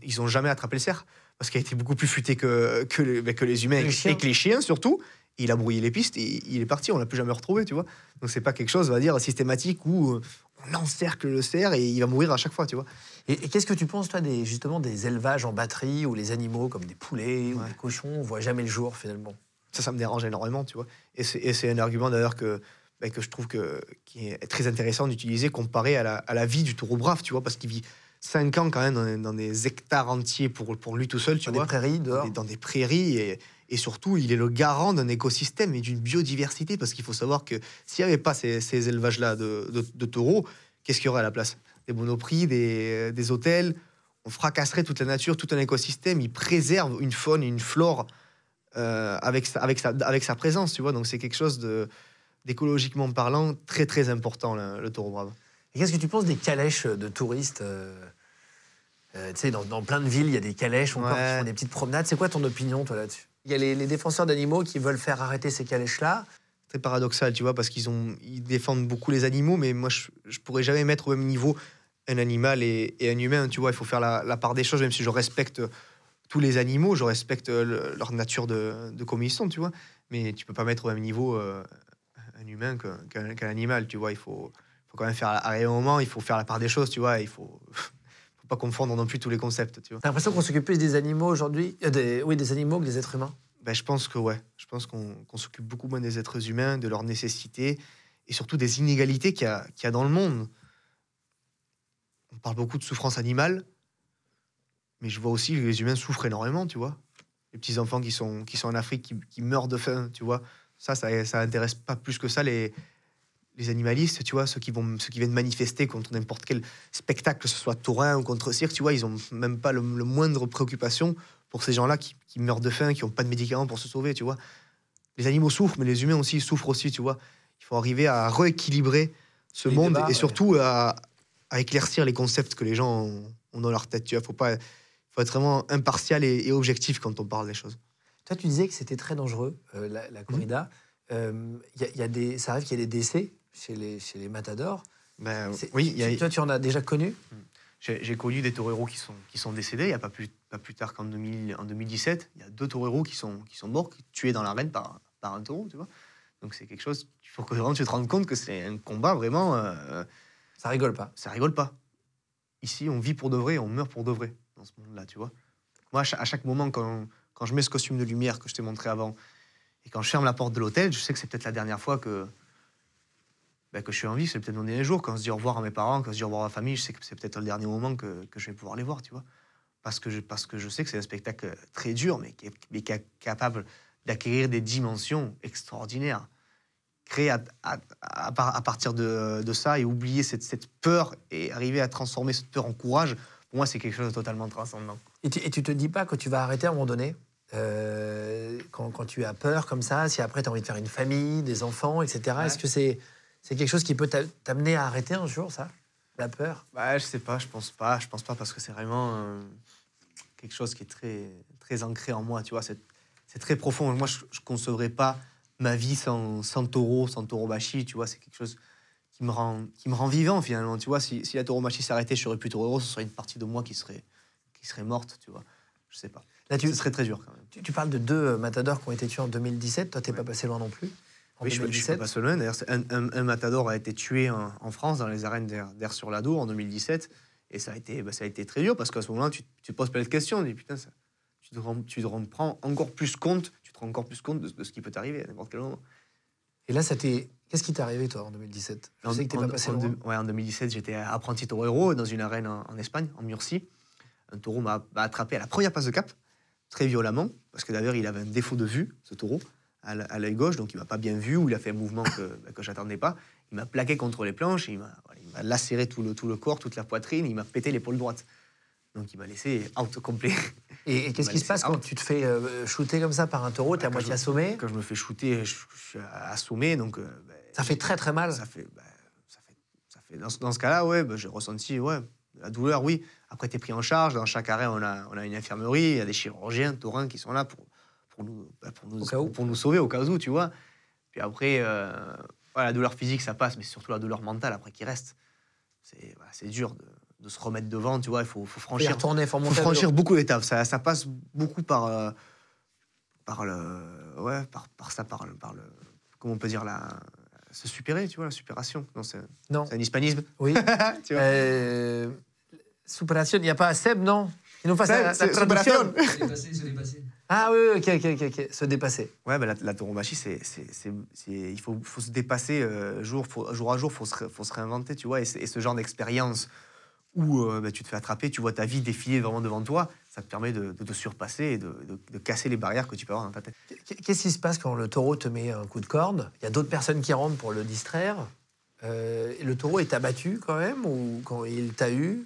ils ont jamais attrapé le cerf parce qu'il a été beaucoup plus futé que que, ben, que les humains et que les chiens surtout il a brouillé les pistes et il est parti, on l'a plus jamais retrouvé, tu vois. Donc c'est pas quelque chose, on va dire, systématique où euh, on encercle le cerf et il va mourir à chaque fois, tu vois. Et, qu'est-ce que tu penses, toi, des, justement, des élevages en batterie où les animaux, comme des poulets ou des cochons, voient jamais le jour, finalement? Ça, ça me dérange énormément, tu vois. Et c'est un argument, d'ailleurs, que, bah, que je trouve que, qui est très intéressant d'utiliser comparé à la, à la, vie du taureau brave, tu vois, parce qu'il vit 5 ans quand même dans, des hectares entiers pour, pour lui tout seul, tu vois. Dans des prairies, dehors. Dans des prairies et et surtout, il est le garant d'un écosystème et d'une biodiversité, parce qu'il faut savoir que s'il n'y avait pas ces, élevages-là de, taureaux, qu'est-ce qu'il y aurait à la place? Des monoprix, des, des, hôtels, on fracasserait toute la nature, tout un écosystème. Il préserve une faune et une flore euh, avec, sa, avec, sa, avec sa présence, tu vois. Donc c'est quelque chose de, d'écologiquement parlant très très important, le, taureau brave. Et qu'est-ce que tu penses des calèches de touristes euh, euh, Tu sais, dans, plein de villes, il y a des calèches encore qui font des petites promenades. C'est quoi ton opinion, toi, là-dessus? Il y a les, défenseurs d'animaux qui veulent faire arrêter ces calèches-là. C'est paradoxal, tu vois, parce qu'ils ont, ils défendent beaucoup les animaux, mais moi, je, je pourrais jamais mettre au même niveau un animal et, un humain. Tu vois, il faut faire la, part des choses, même si je respecte tous les animaux, je respecte leur nature de, de comme tu vois. Mais tu peux pas mettre au même niveau euh, un humain qu'un animal, tu vois. Il faut, faut quand même faire à un moment, il faut faire la part des choses, tu vois. Il faut pas confondre non plus tous les concepts. Tu vois. T'as l'impression qu'on s'occupe plus des animaux aujourd'hui, euh, des, oui, des animaux que des êtres humains? Ben, Je pense que ouais. Je pense qu'on s'occupe beaucoup moins des êtres humains, de leurs nécessités et surtout des inégalités qu'il y, y, a dans le monde. On parle beaucoup de souffrance animale, mais je vois aussi que les humains souffrent énormément, tu vois. Les petits enfants qui sont, qui sont en Afrique, qui, qui meurent de faim, tu vois. Ça, ça, ça intéresse pas plus que ça les, les animalistes, tu vois, ceux qui, vont, ceux qui viennent manifester contre n'importe quel spectacle, que ce soit taurin ou contre cirque, tu vois, ils ont même pas le, moindre préoccupation pour ces gens-là qui, meurent de faim, qui n'ont pas de médicaments pour se sauver, tu vois. Les animaux souffrent, mais les humains aussi souffrent aussi, tu vois. Il faut arriver à rééquilibrer ce monde et surtout à, éclaircir les concepts que les gens ont, dans leur tête. Tu vois, faut pas, faut être vraiment impartial et, objectif quand on parle des choses. Toi, tu disais que c'était très dangereux euh, la, corrida. Il euh, y a des, ça arrive qu'il y ait des décès chez les, chez les matadors. Ben, oui, y a... Toi, tu en as déjà connu? Hmm. J'ai connu des toreros qui sont, qui sont décédés, il n'y a pas plus, pas plus tard qu'en en 2017. Il y a deux toreros qui sont, qui sont morts, tués dans l'arène par, par un taureau, tu vois. Donc c'est quelque chose, il faut que vraiment tu te rendes compte que c'est un combat vraiment... Euh, ça rigole pas. Ça rigole pas. Ici, on vit pour de vrai, on meurt pour de vrai, dans ce monde-là, tu vois. Moi, à chaque, moment, quand, quand je mets ce costume de lumière que je t'ai montré avant, et quand je ferme la porte de l'hôtel, je sais que c'est peut-être la dernière fois que, ben, que je suis en vie, c'est peut-être mon dernier jour. Quand on se dit au revoir à mes parents, quand on se dit au revoir à ma famille, je sais que c'est peut-être le dernier moment que, que, je vais pouvoir les voir, tu vois. Parce que je, parce que je sais que c'est un spectacle très dur, mais qui est, mais qui est capable d'acquérir des dimensions extraordinaires. créer à, à- à par- à partir de, de ça et oublier cette, cette peur et arriver à transformer cette peur en courage, pour moi, c'est quelque chose de totalement transcendant. Et tu, et tu te dis pas que tu vas arrêter à un moment donné euh, quand, quand tu as peur comme ça, si après tu as envie de faire une famille, des enfants, etc. Est-ce que c'est c'est quelque chose qui peut t'a- t'amener à arrêter un jour, ça? La peur? Bah, je sais pas, je pense pas, je pense pas parce que c'est vraiment euh, quelque chose qui est très, très ancré en moi, tu vois, c'est très profond. Moi, je, je concevrais pas ma vie sans, sans taureau, sans taureau-bachi, tu vois, c'est quelque chose qui me rend, qui me rend vivant finalement, tu vois. Si, si la taureau-bachi s'arrêtait, je serais plus taureau, ce serait une partie de moi qui serait, qui serait morte, tu vois. Je sais pas. Là, tu, Ce serait très dur quand même. tu, tu parles de deux euh, matadors qui ont été tués en 2017. Toi, t'es pas passé loin non plus. En Oui, je ne suis 2017. pas seul. D'ailleurs, un, un- un matador a été tué en, en France dans les arènes d'Air sur l'Adour en 2017. Et ça a été, bah, ça a été très dur parce qu'à ce moment-là, tu, tu te poses plein de questions. Tu dis, putain, ça- tu, te rends, tu te rends- prends encore plus compte, tu te rends encore plus compte de, de ce qui peut t'arriver à n'importe quel moment. Et là, ça t'est- qu'est-ce qui t'est arrivé, toi, en 2017 Je sais que t'es pas passé en loin. deux- ouais, en 2017, j'étais apprenti torero dans une arène en, en Espagne, en Murcie. Un taureau m'a m'a attrapé à la première passe de cap, très violemment, parce que d'ailleurs, il avait un défaut de vue, ce taureau, à l'œil gauche, donc il m'a pas bien vu, ou il a fait un mouvement que, bah, que j'attendais pas. Il m'a plaqué contre les planches, et il m'a lacéré tout le, tout le corps, toute la poitrine, et il m'a pété l'épaule droite. Donc il m'a laissé out complet. Et, et qu'est-ce Bah, qui se passe quand tu te fais euh, shooter comme ça par un taureau? T'es à Quand moitié assommé? Quand je me fais shooter, je, je suis assommé, donc... euh, bah, Ça fait très très mal. Ça fait, bah, ça fait, ça fait- dans, ce- dans ce cas-là, ouais, bah, j'ai ressenti ouais, la douleur, oui. Après, tu es pris en charge. Dans chaque arrêt, on a, on a une infirmerie, il y a des chirurgiens, taurins qui sont là pour, pour, nous, bah, pour, nous, Au cas où. pour nous sauver au cas où, tu vois. Puis après, euh, la douleur physique, ça passe, mais c'est surtout la douleur mentale après qui reste. C'est voilà, c'est dur de, de se remettre devant, tu vois. Il faut, franchir, retourner, faut franchir beaucoup d'étapes. Ça, ça passe beaucoup par, euh, par le, ouais, par, par ça, par le, par le, comment on peut dire la, se supérer, tu vois, la supération. Non, c'est un hispanisme. Oui. tu vois. Euh, Supération, il n'y a pas Seb, non? Il nous fasse Seb, la, la c'est- traduction. Ah oui, ok, ok, ok. Se dépasser. Ouais, bah, la, la tauromachie, c'est, c'est, c'est- c'est- il faut, faut se dépasser euh, jour, faut- jour à jour, faut se, faut se réinventer, tu vois. Et, ce genre d'expérience où euh, bah, tu te fais attraper, tu vois ta vie défiler vraiment devant toi, ça te permet de, de te surpasser et de, de- de casser les barrières que tu peux avoir dans ta tête. Qu'est-ce qui se passe quand le taureau te met un coup de corde? Il y a d'autres personnes qui rentrent pour le distraire. Euh, le taureau est abattu quand même Ou quand il t'a eu?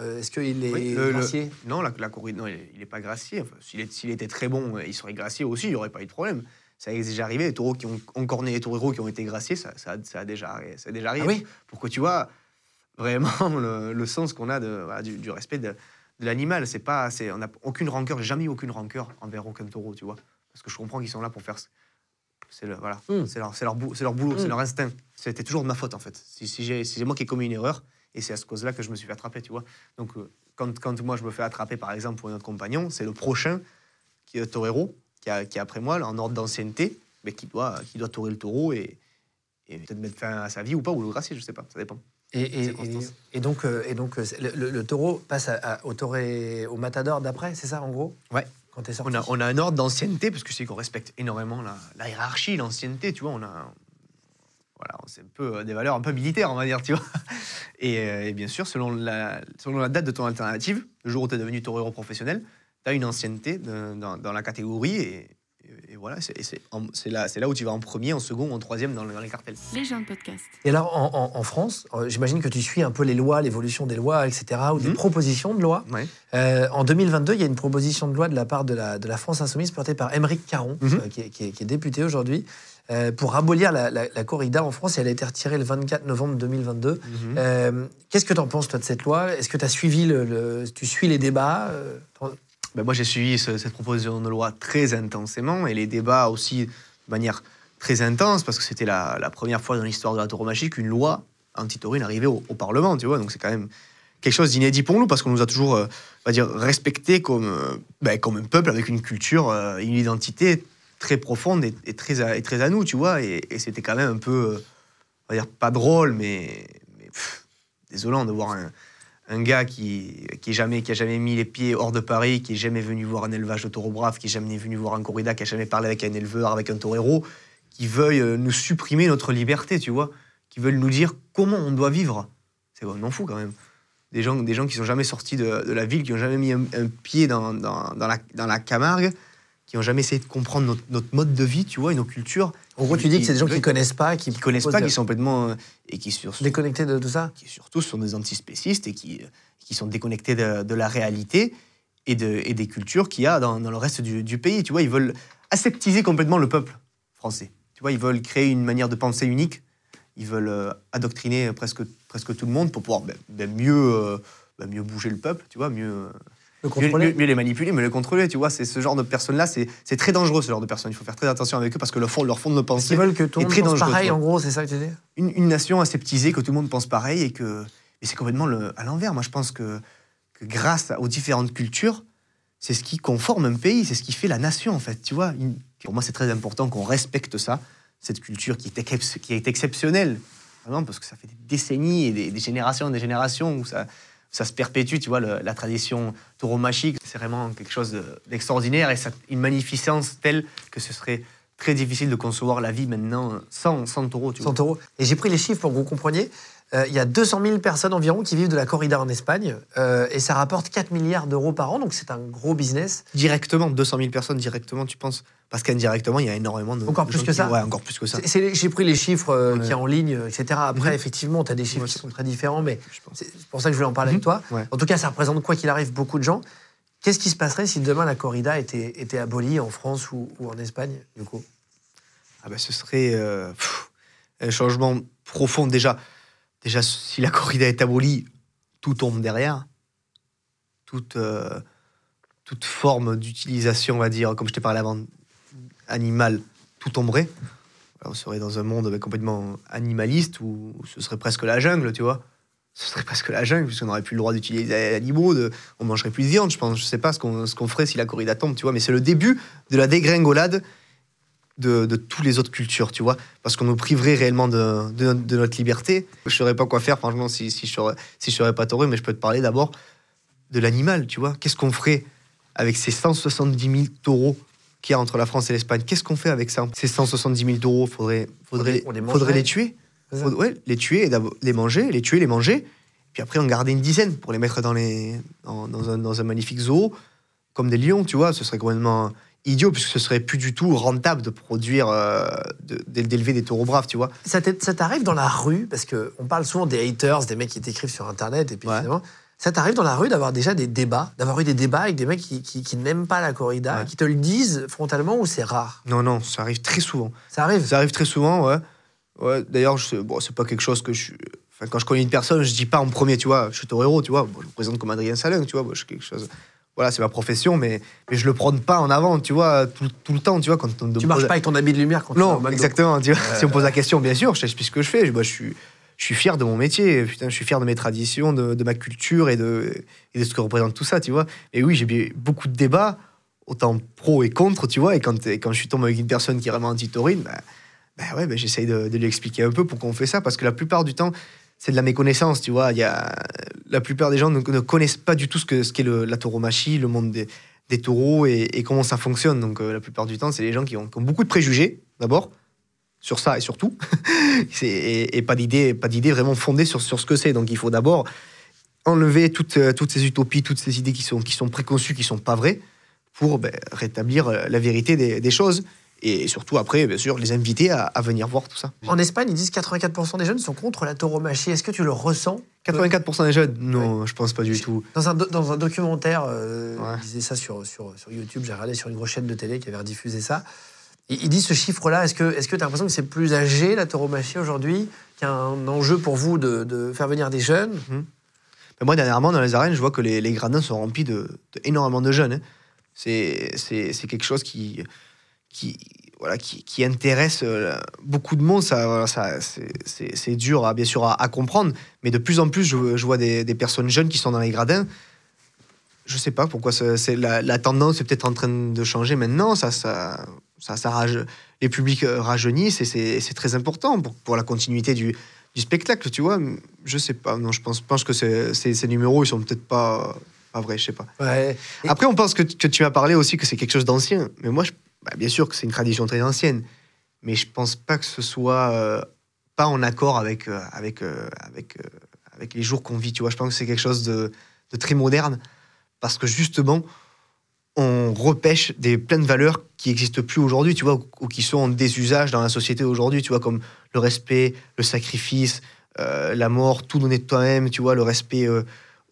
Euh, Est-ce qu'il est Oui, le- le- gracié? Non, la, la corrida, non, il est- il n'est pas gracié. Enfin, s'il, était très bon, il serait gracié aussi, il n'y aurait pas eu de problème. Ça est déjà arrivé, les taureaux qui ont encore né les taureaux qui ont été graciés, ça, ça, a- ça a, déjà, ça a déjà arrivé. Ah oui? Pour que tu vois vraiment le, le sens qu'on a de, voilà, du, du respect de, de l'animal. C'est pas, on n'a aucune rancœur, jamais eu aucune rancœur envers aucun taureau, tu vois. Parce que je comprends qu'ils sont là pour faire. ce- C'est, le, voilà, c'est, leur, c'est, leur, bou- c'est leur boulot, c'est leur instinct. C'était toujours de ma faute, en fait. Si, si, j'ai, si c'est moi qui ai commis une erreur, et c'est à ce cause-là que je me suis fait attraper, tu vois. Donc, euh, quand, quand moi je me fais attraper, par exemple, pour un autre compagnon, c'est le prochain qui est torero, qui, a- qui est après moi, là, en ordre d'ancienneté, mais qui doit, qui doit taurer le taureau et, et peut-être mettre fin à sa vie ou pas, ou le gracier, je sais pas, ça dépend. et, donc, euh, et donc euh, c'est- le, le- le taureau passe à- à- au, matador d'après, c'est ça en gros? Ouais. Quand t'es sorti On a, on a un ordre d'ancienneté, parce que je sais qu'on respecte énormément la, la hiérarchie, l'ancienneté, tu vois, on a... Voilà, c'est un peu euh, des valeurs un peu militaires, on va dire, tu vois. Et, euh, et bien sûr, selon la, selon la date de ton alternative, le jour où tu es devenu torero professionnel, tu as une ancienneté de- dans, dans la catégorie, et, et- et voilà, c'est là, où tu vas en premier, en second, en troisième dans, le- dans les cartels. Les gens de podcast. Et alors, en, en- en France, euh, j'imagine que tu suis un peu les lois, l'évolution des lois, etc., ou des Mhm. propositions de loi. Ouais. Euh, en 2022, il y a une proposition de loi de la part de la, de la France Insoumise portée par Émeric Caron, Mhm. euh, qui, est, qui est- qui est député aujourd'hui, euh, pour abolir la, la- la corrida en France. Et elle a été retirée le 24 novembre 2022. Mhm. Euh, Qu'est-ce que tu en penses, toi, de cette loi? Est-ce que tu as suivi le, le- tu suis les débats euh, Ben, moi, j'ai suivi ce- cette proposition de loi très intensément et les débats aussi de manière très intense parce que c'était la, la première fois dans l'histoire de la tauromachie qu'une loi anti-taurine arrivait au, au Parlement, tu vois. Donc, c'est quand même quelque chose d'inédit pour nous parce qu'on nous a toujours, euh, on va dire, respecté comme, euh, ben, comme un peuple avec une culture, une identité très profonde et, très, à, et très à nous, tu vois. Et, c'était quand même un peu, euh, on va dire, pas drôle, mais, désolant de voir un, gars qui, qui, jamais, qui a jamais mis les pieds hors de Paris, qui est jamais venu voir un élevage de taureaux qui est jamais venu voir un corrida, qui a jamais parlé avec un éleveur, avec un torero, qui veuille euh, nous supprimer notre liberté, tu vois, qui veulent nous dire comment on doit vivre. C'est vraiment fou quand même. Des gens, des gens qui sont jamais sortis de, la ville, qui ont jamais mis un, pied dans, dans la, dans la Camargue, qui ont jamais essayé de comprendre notre, notre mode de vie, tu vois, et nos cultures, En gros, tu dis que c'est des gens qui ne connaissent pas, qui qui connaissent pas, de- qui sont complètement euh, et qui sur, déconnectés de tout ça. qui surtout sont des antispécistes et qui, qui sont déconnectés de, de la réalité et, de, et des cultures qu'il y a dans, dans le reste du, du pays. Tu vois, ils veulent aseptiser complètement le peuple français. Tu vois, ils veulent créer une manière de penser unique. Ils veulent euh, adoctriner presque, presque tout le monde pour pouvoir ben, ben, mieux, euh, ben, mieux bouger le peuple, tu vois, mieux, Le contrôler. mieux- mieux les manipuler, mieux les contrôler. Tu vois, c'est ce genre de personnes-là, c'est très dangereux ce genre de personnes. Il faut faire très attention avec eux parce que leur fond, leur fond de pensée qu'ils veulent que tout le est monde très pense dangereux. pareil, en gros, c'est ça que tu dis? Une, une nation aseptisée, que tout le monde pense pareil et que et c'est complètement le- à l'envers. Moi, je pense que, que grâce aux différentes cultures, c'est ce qui conforme un pays, c'est ce qui fait la nation, en fait. Tu vois, Une- pour moi, c'est très important qu'on respecte ça, cette culture qui est, excep- qui est exceptionnelle, vraiment, parce que ça fait des décennies et des, des générations et des générations où ça, ça se perpétue, tu vois, le- la tradition tauromachique, c'est vraiment quelque chose de- d'extraordinaire et ça, une magnificence telle que ce serait très difficile de concevoir la vie maintenant sans, sans taureau, tu vois. 100 euros. Et j'ai pris les chiffres pour que vous compreniez. Euh, il y a 200 000 personnes environ qui vivent de la corrida en Espagne euh, et ça rapporte 4 milliards d'euros par an, donc c'est un gros business. Directement, 200 000 personnes directement, tu penses? Parce qu'indirectement, il y a énormément de. Encore de plus que qui- ça Ouais, encore plus que ça. J'ai pris les chiffres euh, Ouais. qu'il y a en ligne, euh, etc. Après, Mhm. effectivement, tu as des chiffres Ouais, qui sont très différents, mais c'est pour ça que je voulais en parler avec toi. Ouais. En tout cas, ça représente, quoi qu'il arrive, beaucoup de gens. Qu'est-ce qui se passerait si demain la corrida était, était abolie en France ou, ou en Espagne, du coup? Ah ben, ce serait euh, pff, un changement profond. Déjà, déjà, si la corrida est abolie, tout tombe derrière. Toute, euh, toute forme d'utilisation, on va dire, comme je t'ai parlé avant, animale, tout tomberait. Alors, on serait dans un monde ben, complètement animaliste où ce serait presque la jungle, tu vois. Ce serait presque la jungle, puisqu'on n'aurait plus le droit d'utiliser des animaux, on mangerait plus de viande, je pense. Je sais pas ce qu'on ferait si la corrida tombe, tu vois. Mais c'est le début de la dégringolade de, de toutes les autres cultures, tu vois, parce qu'on nous priverait réellement de, de, notre- liberté. Je ne saurais pas quoi faire, franchement, si, si je je serais pas tauré, mais je peux te parler d'abord de l'animal, tu vois. Qu'est-ce qu'on ferait avec ces 170 000 taureaux qu'il y a entre la France et l'Espagne Qu'est-ce qu'on fait avec ça? Ces 170 000 taureaux, faudrait, faudrait, On les- on les faudrait les tuer. Faudrait- ouais, les tuer, et d'abord les manger, les tuer, les manger, puis après en garder une dizaine pour les mettre dans, les, dans, dans un, dans un magnifique zoo, comme des lions, tu vois. Ce serait complètement idiot, puisque ce serait plus du tout rentable de produire, euh, de- d'élever des taureaux braves, tu vois. Ça t'arrive dans la rue, parce qu'on parle souvent des haters, des mecs qui t'écrivent sur Internet, et puis Ouais. finalement, ça t'arrive dans la rue d'avoir déjà des débats, d'avoir eu des débats avec des mecs qui, qui- qui n'aiment pas la corrida, Ouais. qui te le disent frontalement ou c'est rare? Non, non, ça arrive très souvent. Ça arrive? Ça arrive très souvent, ouais. ouais D'ailleurs, sais- bon, c'est pas quelque chose que je. Enfin, quand je connais une personne, je dis pas en premier, tu vois, je suis torero, tu vois. Bon, je me présente comme Adrien Salin, tu vois. bon, je suis quelque chose. Voilà, c'est ma profession, mais, mais je le prône pas en avant, tu vois, tout, tout le temps, tu vois. Quand on me Tu pose- marches pas avec ton habit de lumière quand tu Non, McDo. exactement. Tu vois, si on pose la question, bien sûr, je t'explique ce que je fais. Je suis, je suis fier de mon métier. Putain, je suis fier de mes traditions, de, ma culture et de, ce que représente tout ça, tu vois. Et oui, j'ai eu beaucoup de débats, autant pro et contre, tu vois. Et quand, je suis tombé avec une personne qui est vraiment anti-taurine, bah, bah ouais, bah, j'essaye de, lui expliquer un peu pourquoi on fait ça. Parce que la plupart du temps, c'est de la méconnaissance, tu vois. Y a, la plupart des gens ne, connaissent pas du tout ce qu'est ce la tauromachie, le monde des, taureaux et, comment ça fonctionne. Donc, euh, la plupart du temps, c'est les gens qui ont beaucoup de préjugés, d'abord, sur ça et sur tout. Et, et pas d'idées vraiment fondées sur, sur ce que c'est. Donc, il faut d'abord enlever toutes, euh, toutes ces utopies, toutes ces idées qui sont, qui sont préconçues, qui sont pas vraies, pour ben, rétablir euh, la vérité des, des choses. Et surtout, après, bien sûr, les inviter à, à venir voir tout ça. En Espagne, ils disent que 84% des jeunes sont contre la tauromachie. Est-ce que tu le ressens? 84% des jeunes? Non, je pense pas du tout. Dans un, do- dans un documentaire, euh, Ouais. il disait ça sur, sur, sur YouTube, j'ai regardé sur une grosse chaîne de télé qui avait rediffusé ça. Il, dit ce chiffre-là, est-ce que tu as l'impression que c'est plus âgé la tauromachie aujourd'hui, qu'il y a un enjeu pour vous de, faire venir des jeunes? Mais moi, dernièrement, dans les arènes, je vois que les, gradins sont remplis de, de de jeunes. hein. C'est quelque chose qui, qui, voilà, qui, intéresse euh, beaucoup de monde. Ça, voilà, c'est- dur, à, bien sûr, à, comprendre. Mais de plus en plus, je, vois des, personnes jeunes qui sont dans les gradins. Je sais pas pourquoi c'est la, la tendance est peut-être en train de changer maintenant. Ça, ça, ça, les publics euh, rajeunissent et c'est très important pour, pour la continuité du, du spectacle, tu vois. Je sais pas. Non, je pense, pense que ces ces numéros, ils sont peut-être pas, pas vrais, je sais pas. Ouais. Après, on pense que, que tu as parlé aussi que c'est quelque chose d'ancien. Mais moi, je- bah, bien sûr que c'est une tradition très ancienne. Mais je pense pas que ce soit euh, pas en accord avec, euh, avec, euh, avec, avec les jours qu'on vit. Tu vois, je pense que c'est quelque chose de, de très moderne. Parce que justement, on repêche des plein de valeurs qui n'existent plus aujourd'hui, tu vois, ou, qui sont en désusage dans la société aujourd'hui, tu vois, comme le respect, le sacrifice, euh, la mort, tout donner de toi-même, tu vois, le respect euh,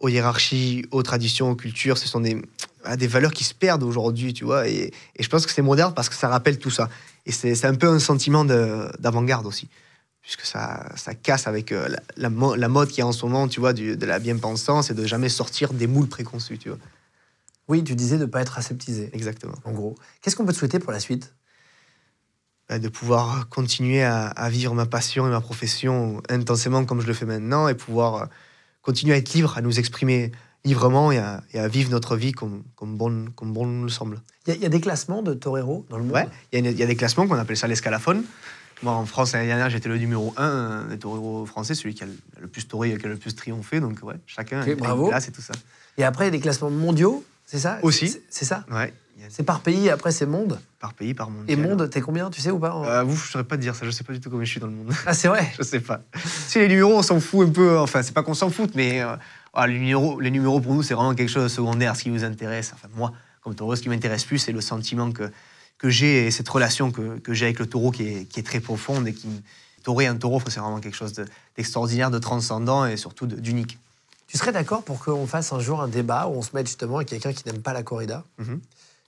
aux hiérarchies, aux traditions, aux cultures, ce sont des, valeurs qui se perdent aujourd'hui, tu vois, et, je pense que c'est moderne parce que ça rappelle tout ça. Et c'est un peu un sentiment de- d'avant-garde aussi, puisque ça, casse avec euh, la, la la mode qui est en ce moment, tu vois, de la bien-pensance et de jamais sortir des moules préconçus, tu vois. Oui, tu disais de ne pas être aseptisé, Exactement. en gros. Qu'est-ce qu'on peut te souhaiter pour la suite? Bah, de pouvoir continuer à, à vivre ma passion et ma profession intensément comme je le fais maintenant et pouvoir euh, continuer à être libre, à nous exprimer librement et à, et à vivre notre vie comme, comme, bon, comme bon nous semble. Il y, a- il y a des classements de torero dans le monde? Ouais, il y, a y des classements qu'on appelle ça l'escalaphone. Moi, en France, l'année dernière, j'étais le numéro 1 des toreros français, celui qui a le, le plus toré, qui a le plus triomphé. Donc, ouais, chacun a une classe et tout ça. Et après, il y a des classements mondiaux, c'est ça Aussi. C'est- ça Ouais, C'est par pays, après c'est monde. par pays, par monde. Et monde, t'es combien, tu sais ou pas euh, Vous, je ne saurais pas te dire ça. Je sais pas du tout comment je suis dans le monde. Ah, c'est vrai Je sais pas. Si les numéros, on s'en fout un peu. Enfin, c'est pas qu'on s'en fout, mais euh, ah, les, numéros, les numéros pour nous, c'est vraiment quelque chose de secondaire. Ce qui nous intéresse, enfin, moi, comme taureau, ce qui m'intéresse plus, c'est le sentiment que, que j'ai et cette relation que, que j'ai avec le taureau qui est, qui est très profonde et qui. Taurer un taureau, c'est vraiment quelque chose de- d'extraordinaire, de, transcendant et surtout d'unique. Tu serais d'accord pour qu'on fasse un jour un débat où on se mette justement avec quelqu'un qui n'aime pas la corrida Mhm.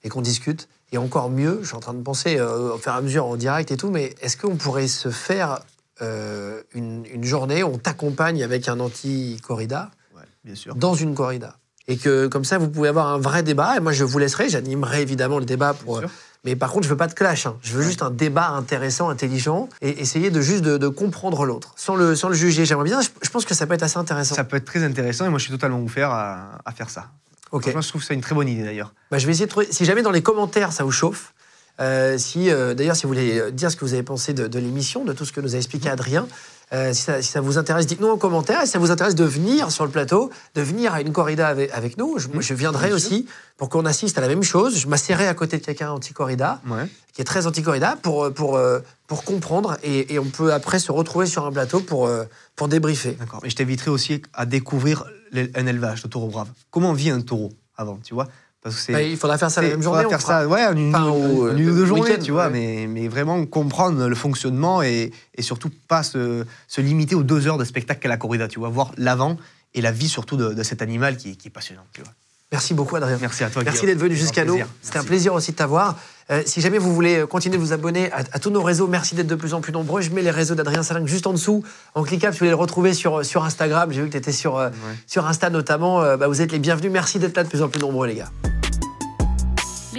et qu'on discute Et encore mieux, je suis en train de penser euh, au fur et à mesure en direct et tout, mais est-ce qu'on pourrait se faire euh, une, une journée où on t'accompagne avec un anti-corrida Ouais, bien sûr. dans une corrida? Et que comme ça vous pouvez avoir un vrai débat et moi je vous laisserai j'animerai évidemment le débat pour. Mais par contre je veux pas de clash hein. je veux juste un débat intéressant intelligent et essayer de juste de, de comprendre l'autre sans le sans le juger j'aimerais bien je, je pense que ça peut être assez intéressant Ça peut être très intéressant et moi, je suis totalement ouvert à, à faire ça. ok Franchement, je trouve ça une très bonne idée d'ailleurs. Bah, je vais essayer de trouver. Si jamais dans les commentaires ça vous chauffe, euh, si euh, d'ailleurs si vous voulez euh, dire ce que vous avez pensé de, de l'émission, de tout ce que nous a expliqué Adrien, euh, si, ça, si ça vous intéresse, dites-nous en commentaire. Et si ça vous intéresse de venir sur le plateau, de venir à une corrida avec, avec nous, je, moi, je viendrai aussi pour qu'on assiste à la même chose. Je m'asserai à côté de quelqu'un anti-corrida, Ouais. qui est très anti-corrida, pour, euh, pour, euh, pour comprendre. Et, et on peut après se retrouver sur un plateau pour, pour débriefer. D'accord. Et je t'inviterai aussi à découvrir un élevage de taureau brave. Comment vit un taureau avant, tu vois? Parce que c'est. Bah, il faudra faire ça la même journée. faire fera- ça, ouais, une, Enfin, une- au, une ou euh, deux journées, tu vois, ouais. mais, mais vraiment comprendre le fonctionnement et, et surtout pas se, se limiter aux deux heures de spectacle qu'est la corrida, tu vois, voir l'avant et la vie surtout de, de cet animal qui, est- qui est passionnant, tu vois. Merci beaucoup, Adrien. Merci à toi. Merci d'être venu jusqu'à nous. C'était un plaisir aussi de t'avoir. Euh, si jamais vous voulez continuer de vous abonner à, à tous nos réseaux, merci d'être de plus en plus nombreux. Je mets les réseaux d'Adrien Salingue juste en dessous, en cliquant. Si vous voulez le retrouver sur, sur Instagram, j'ai vu que tu étais sur, euh, sur Insta notamment. Euh, bah, vous êtes les bienvenus. Merci d'être là de plus en plus nombreux, les gars.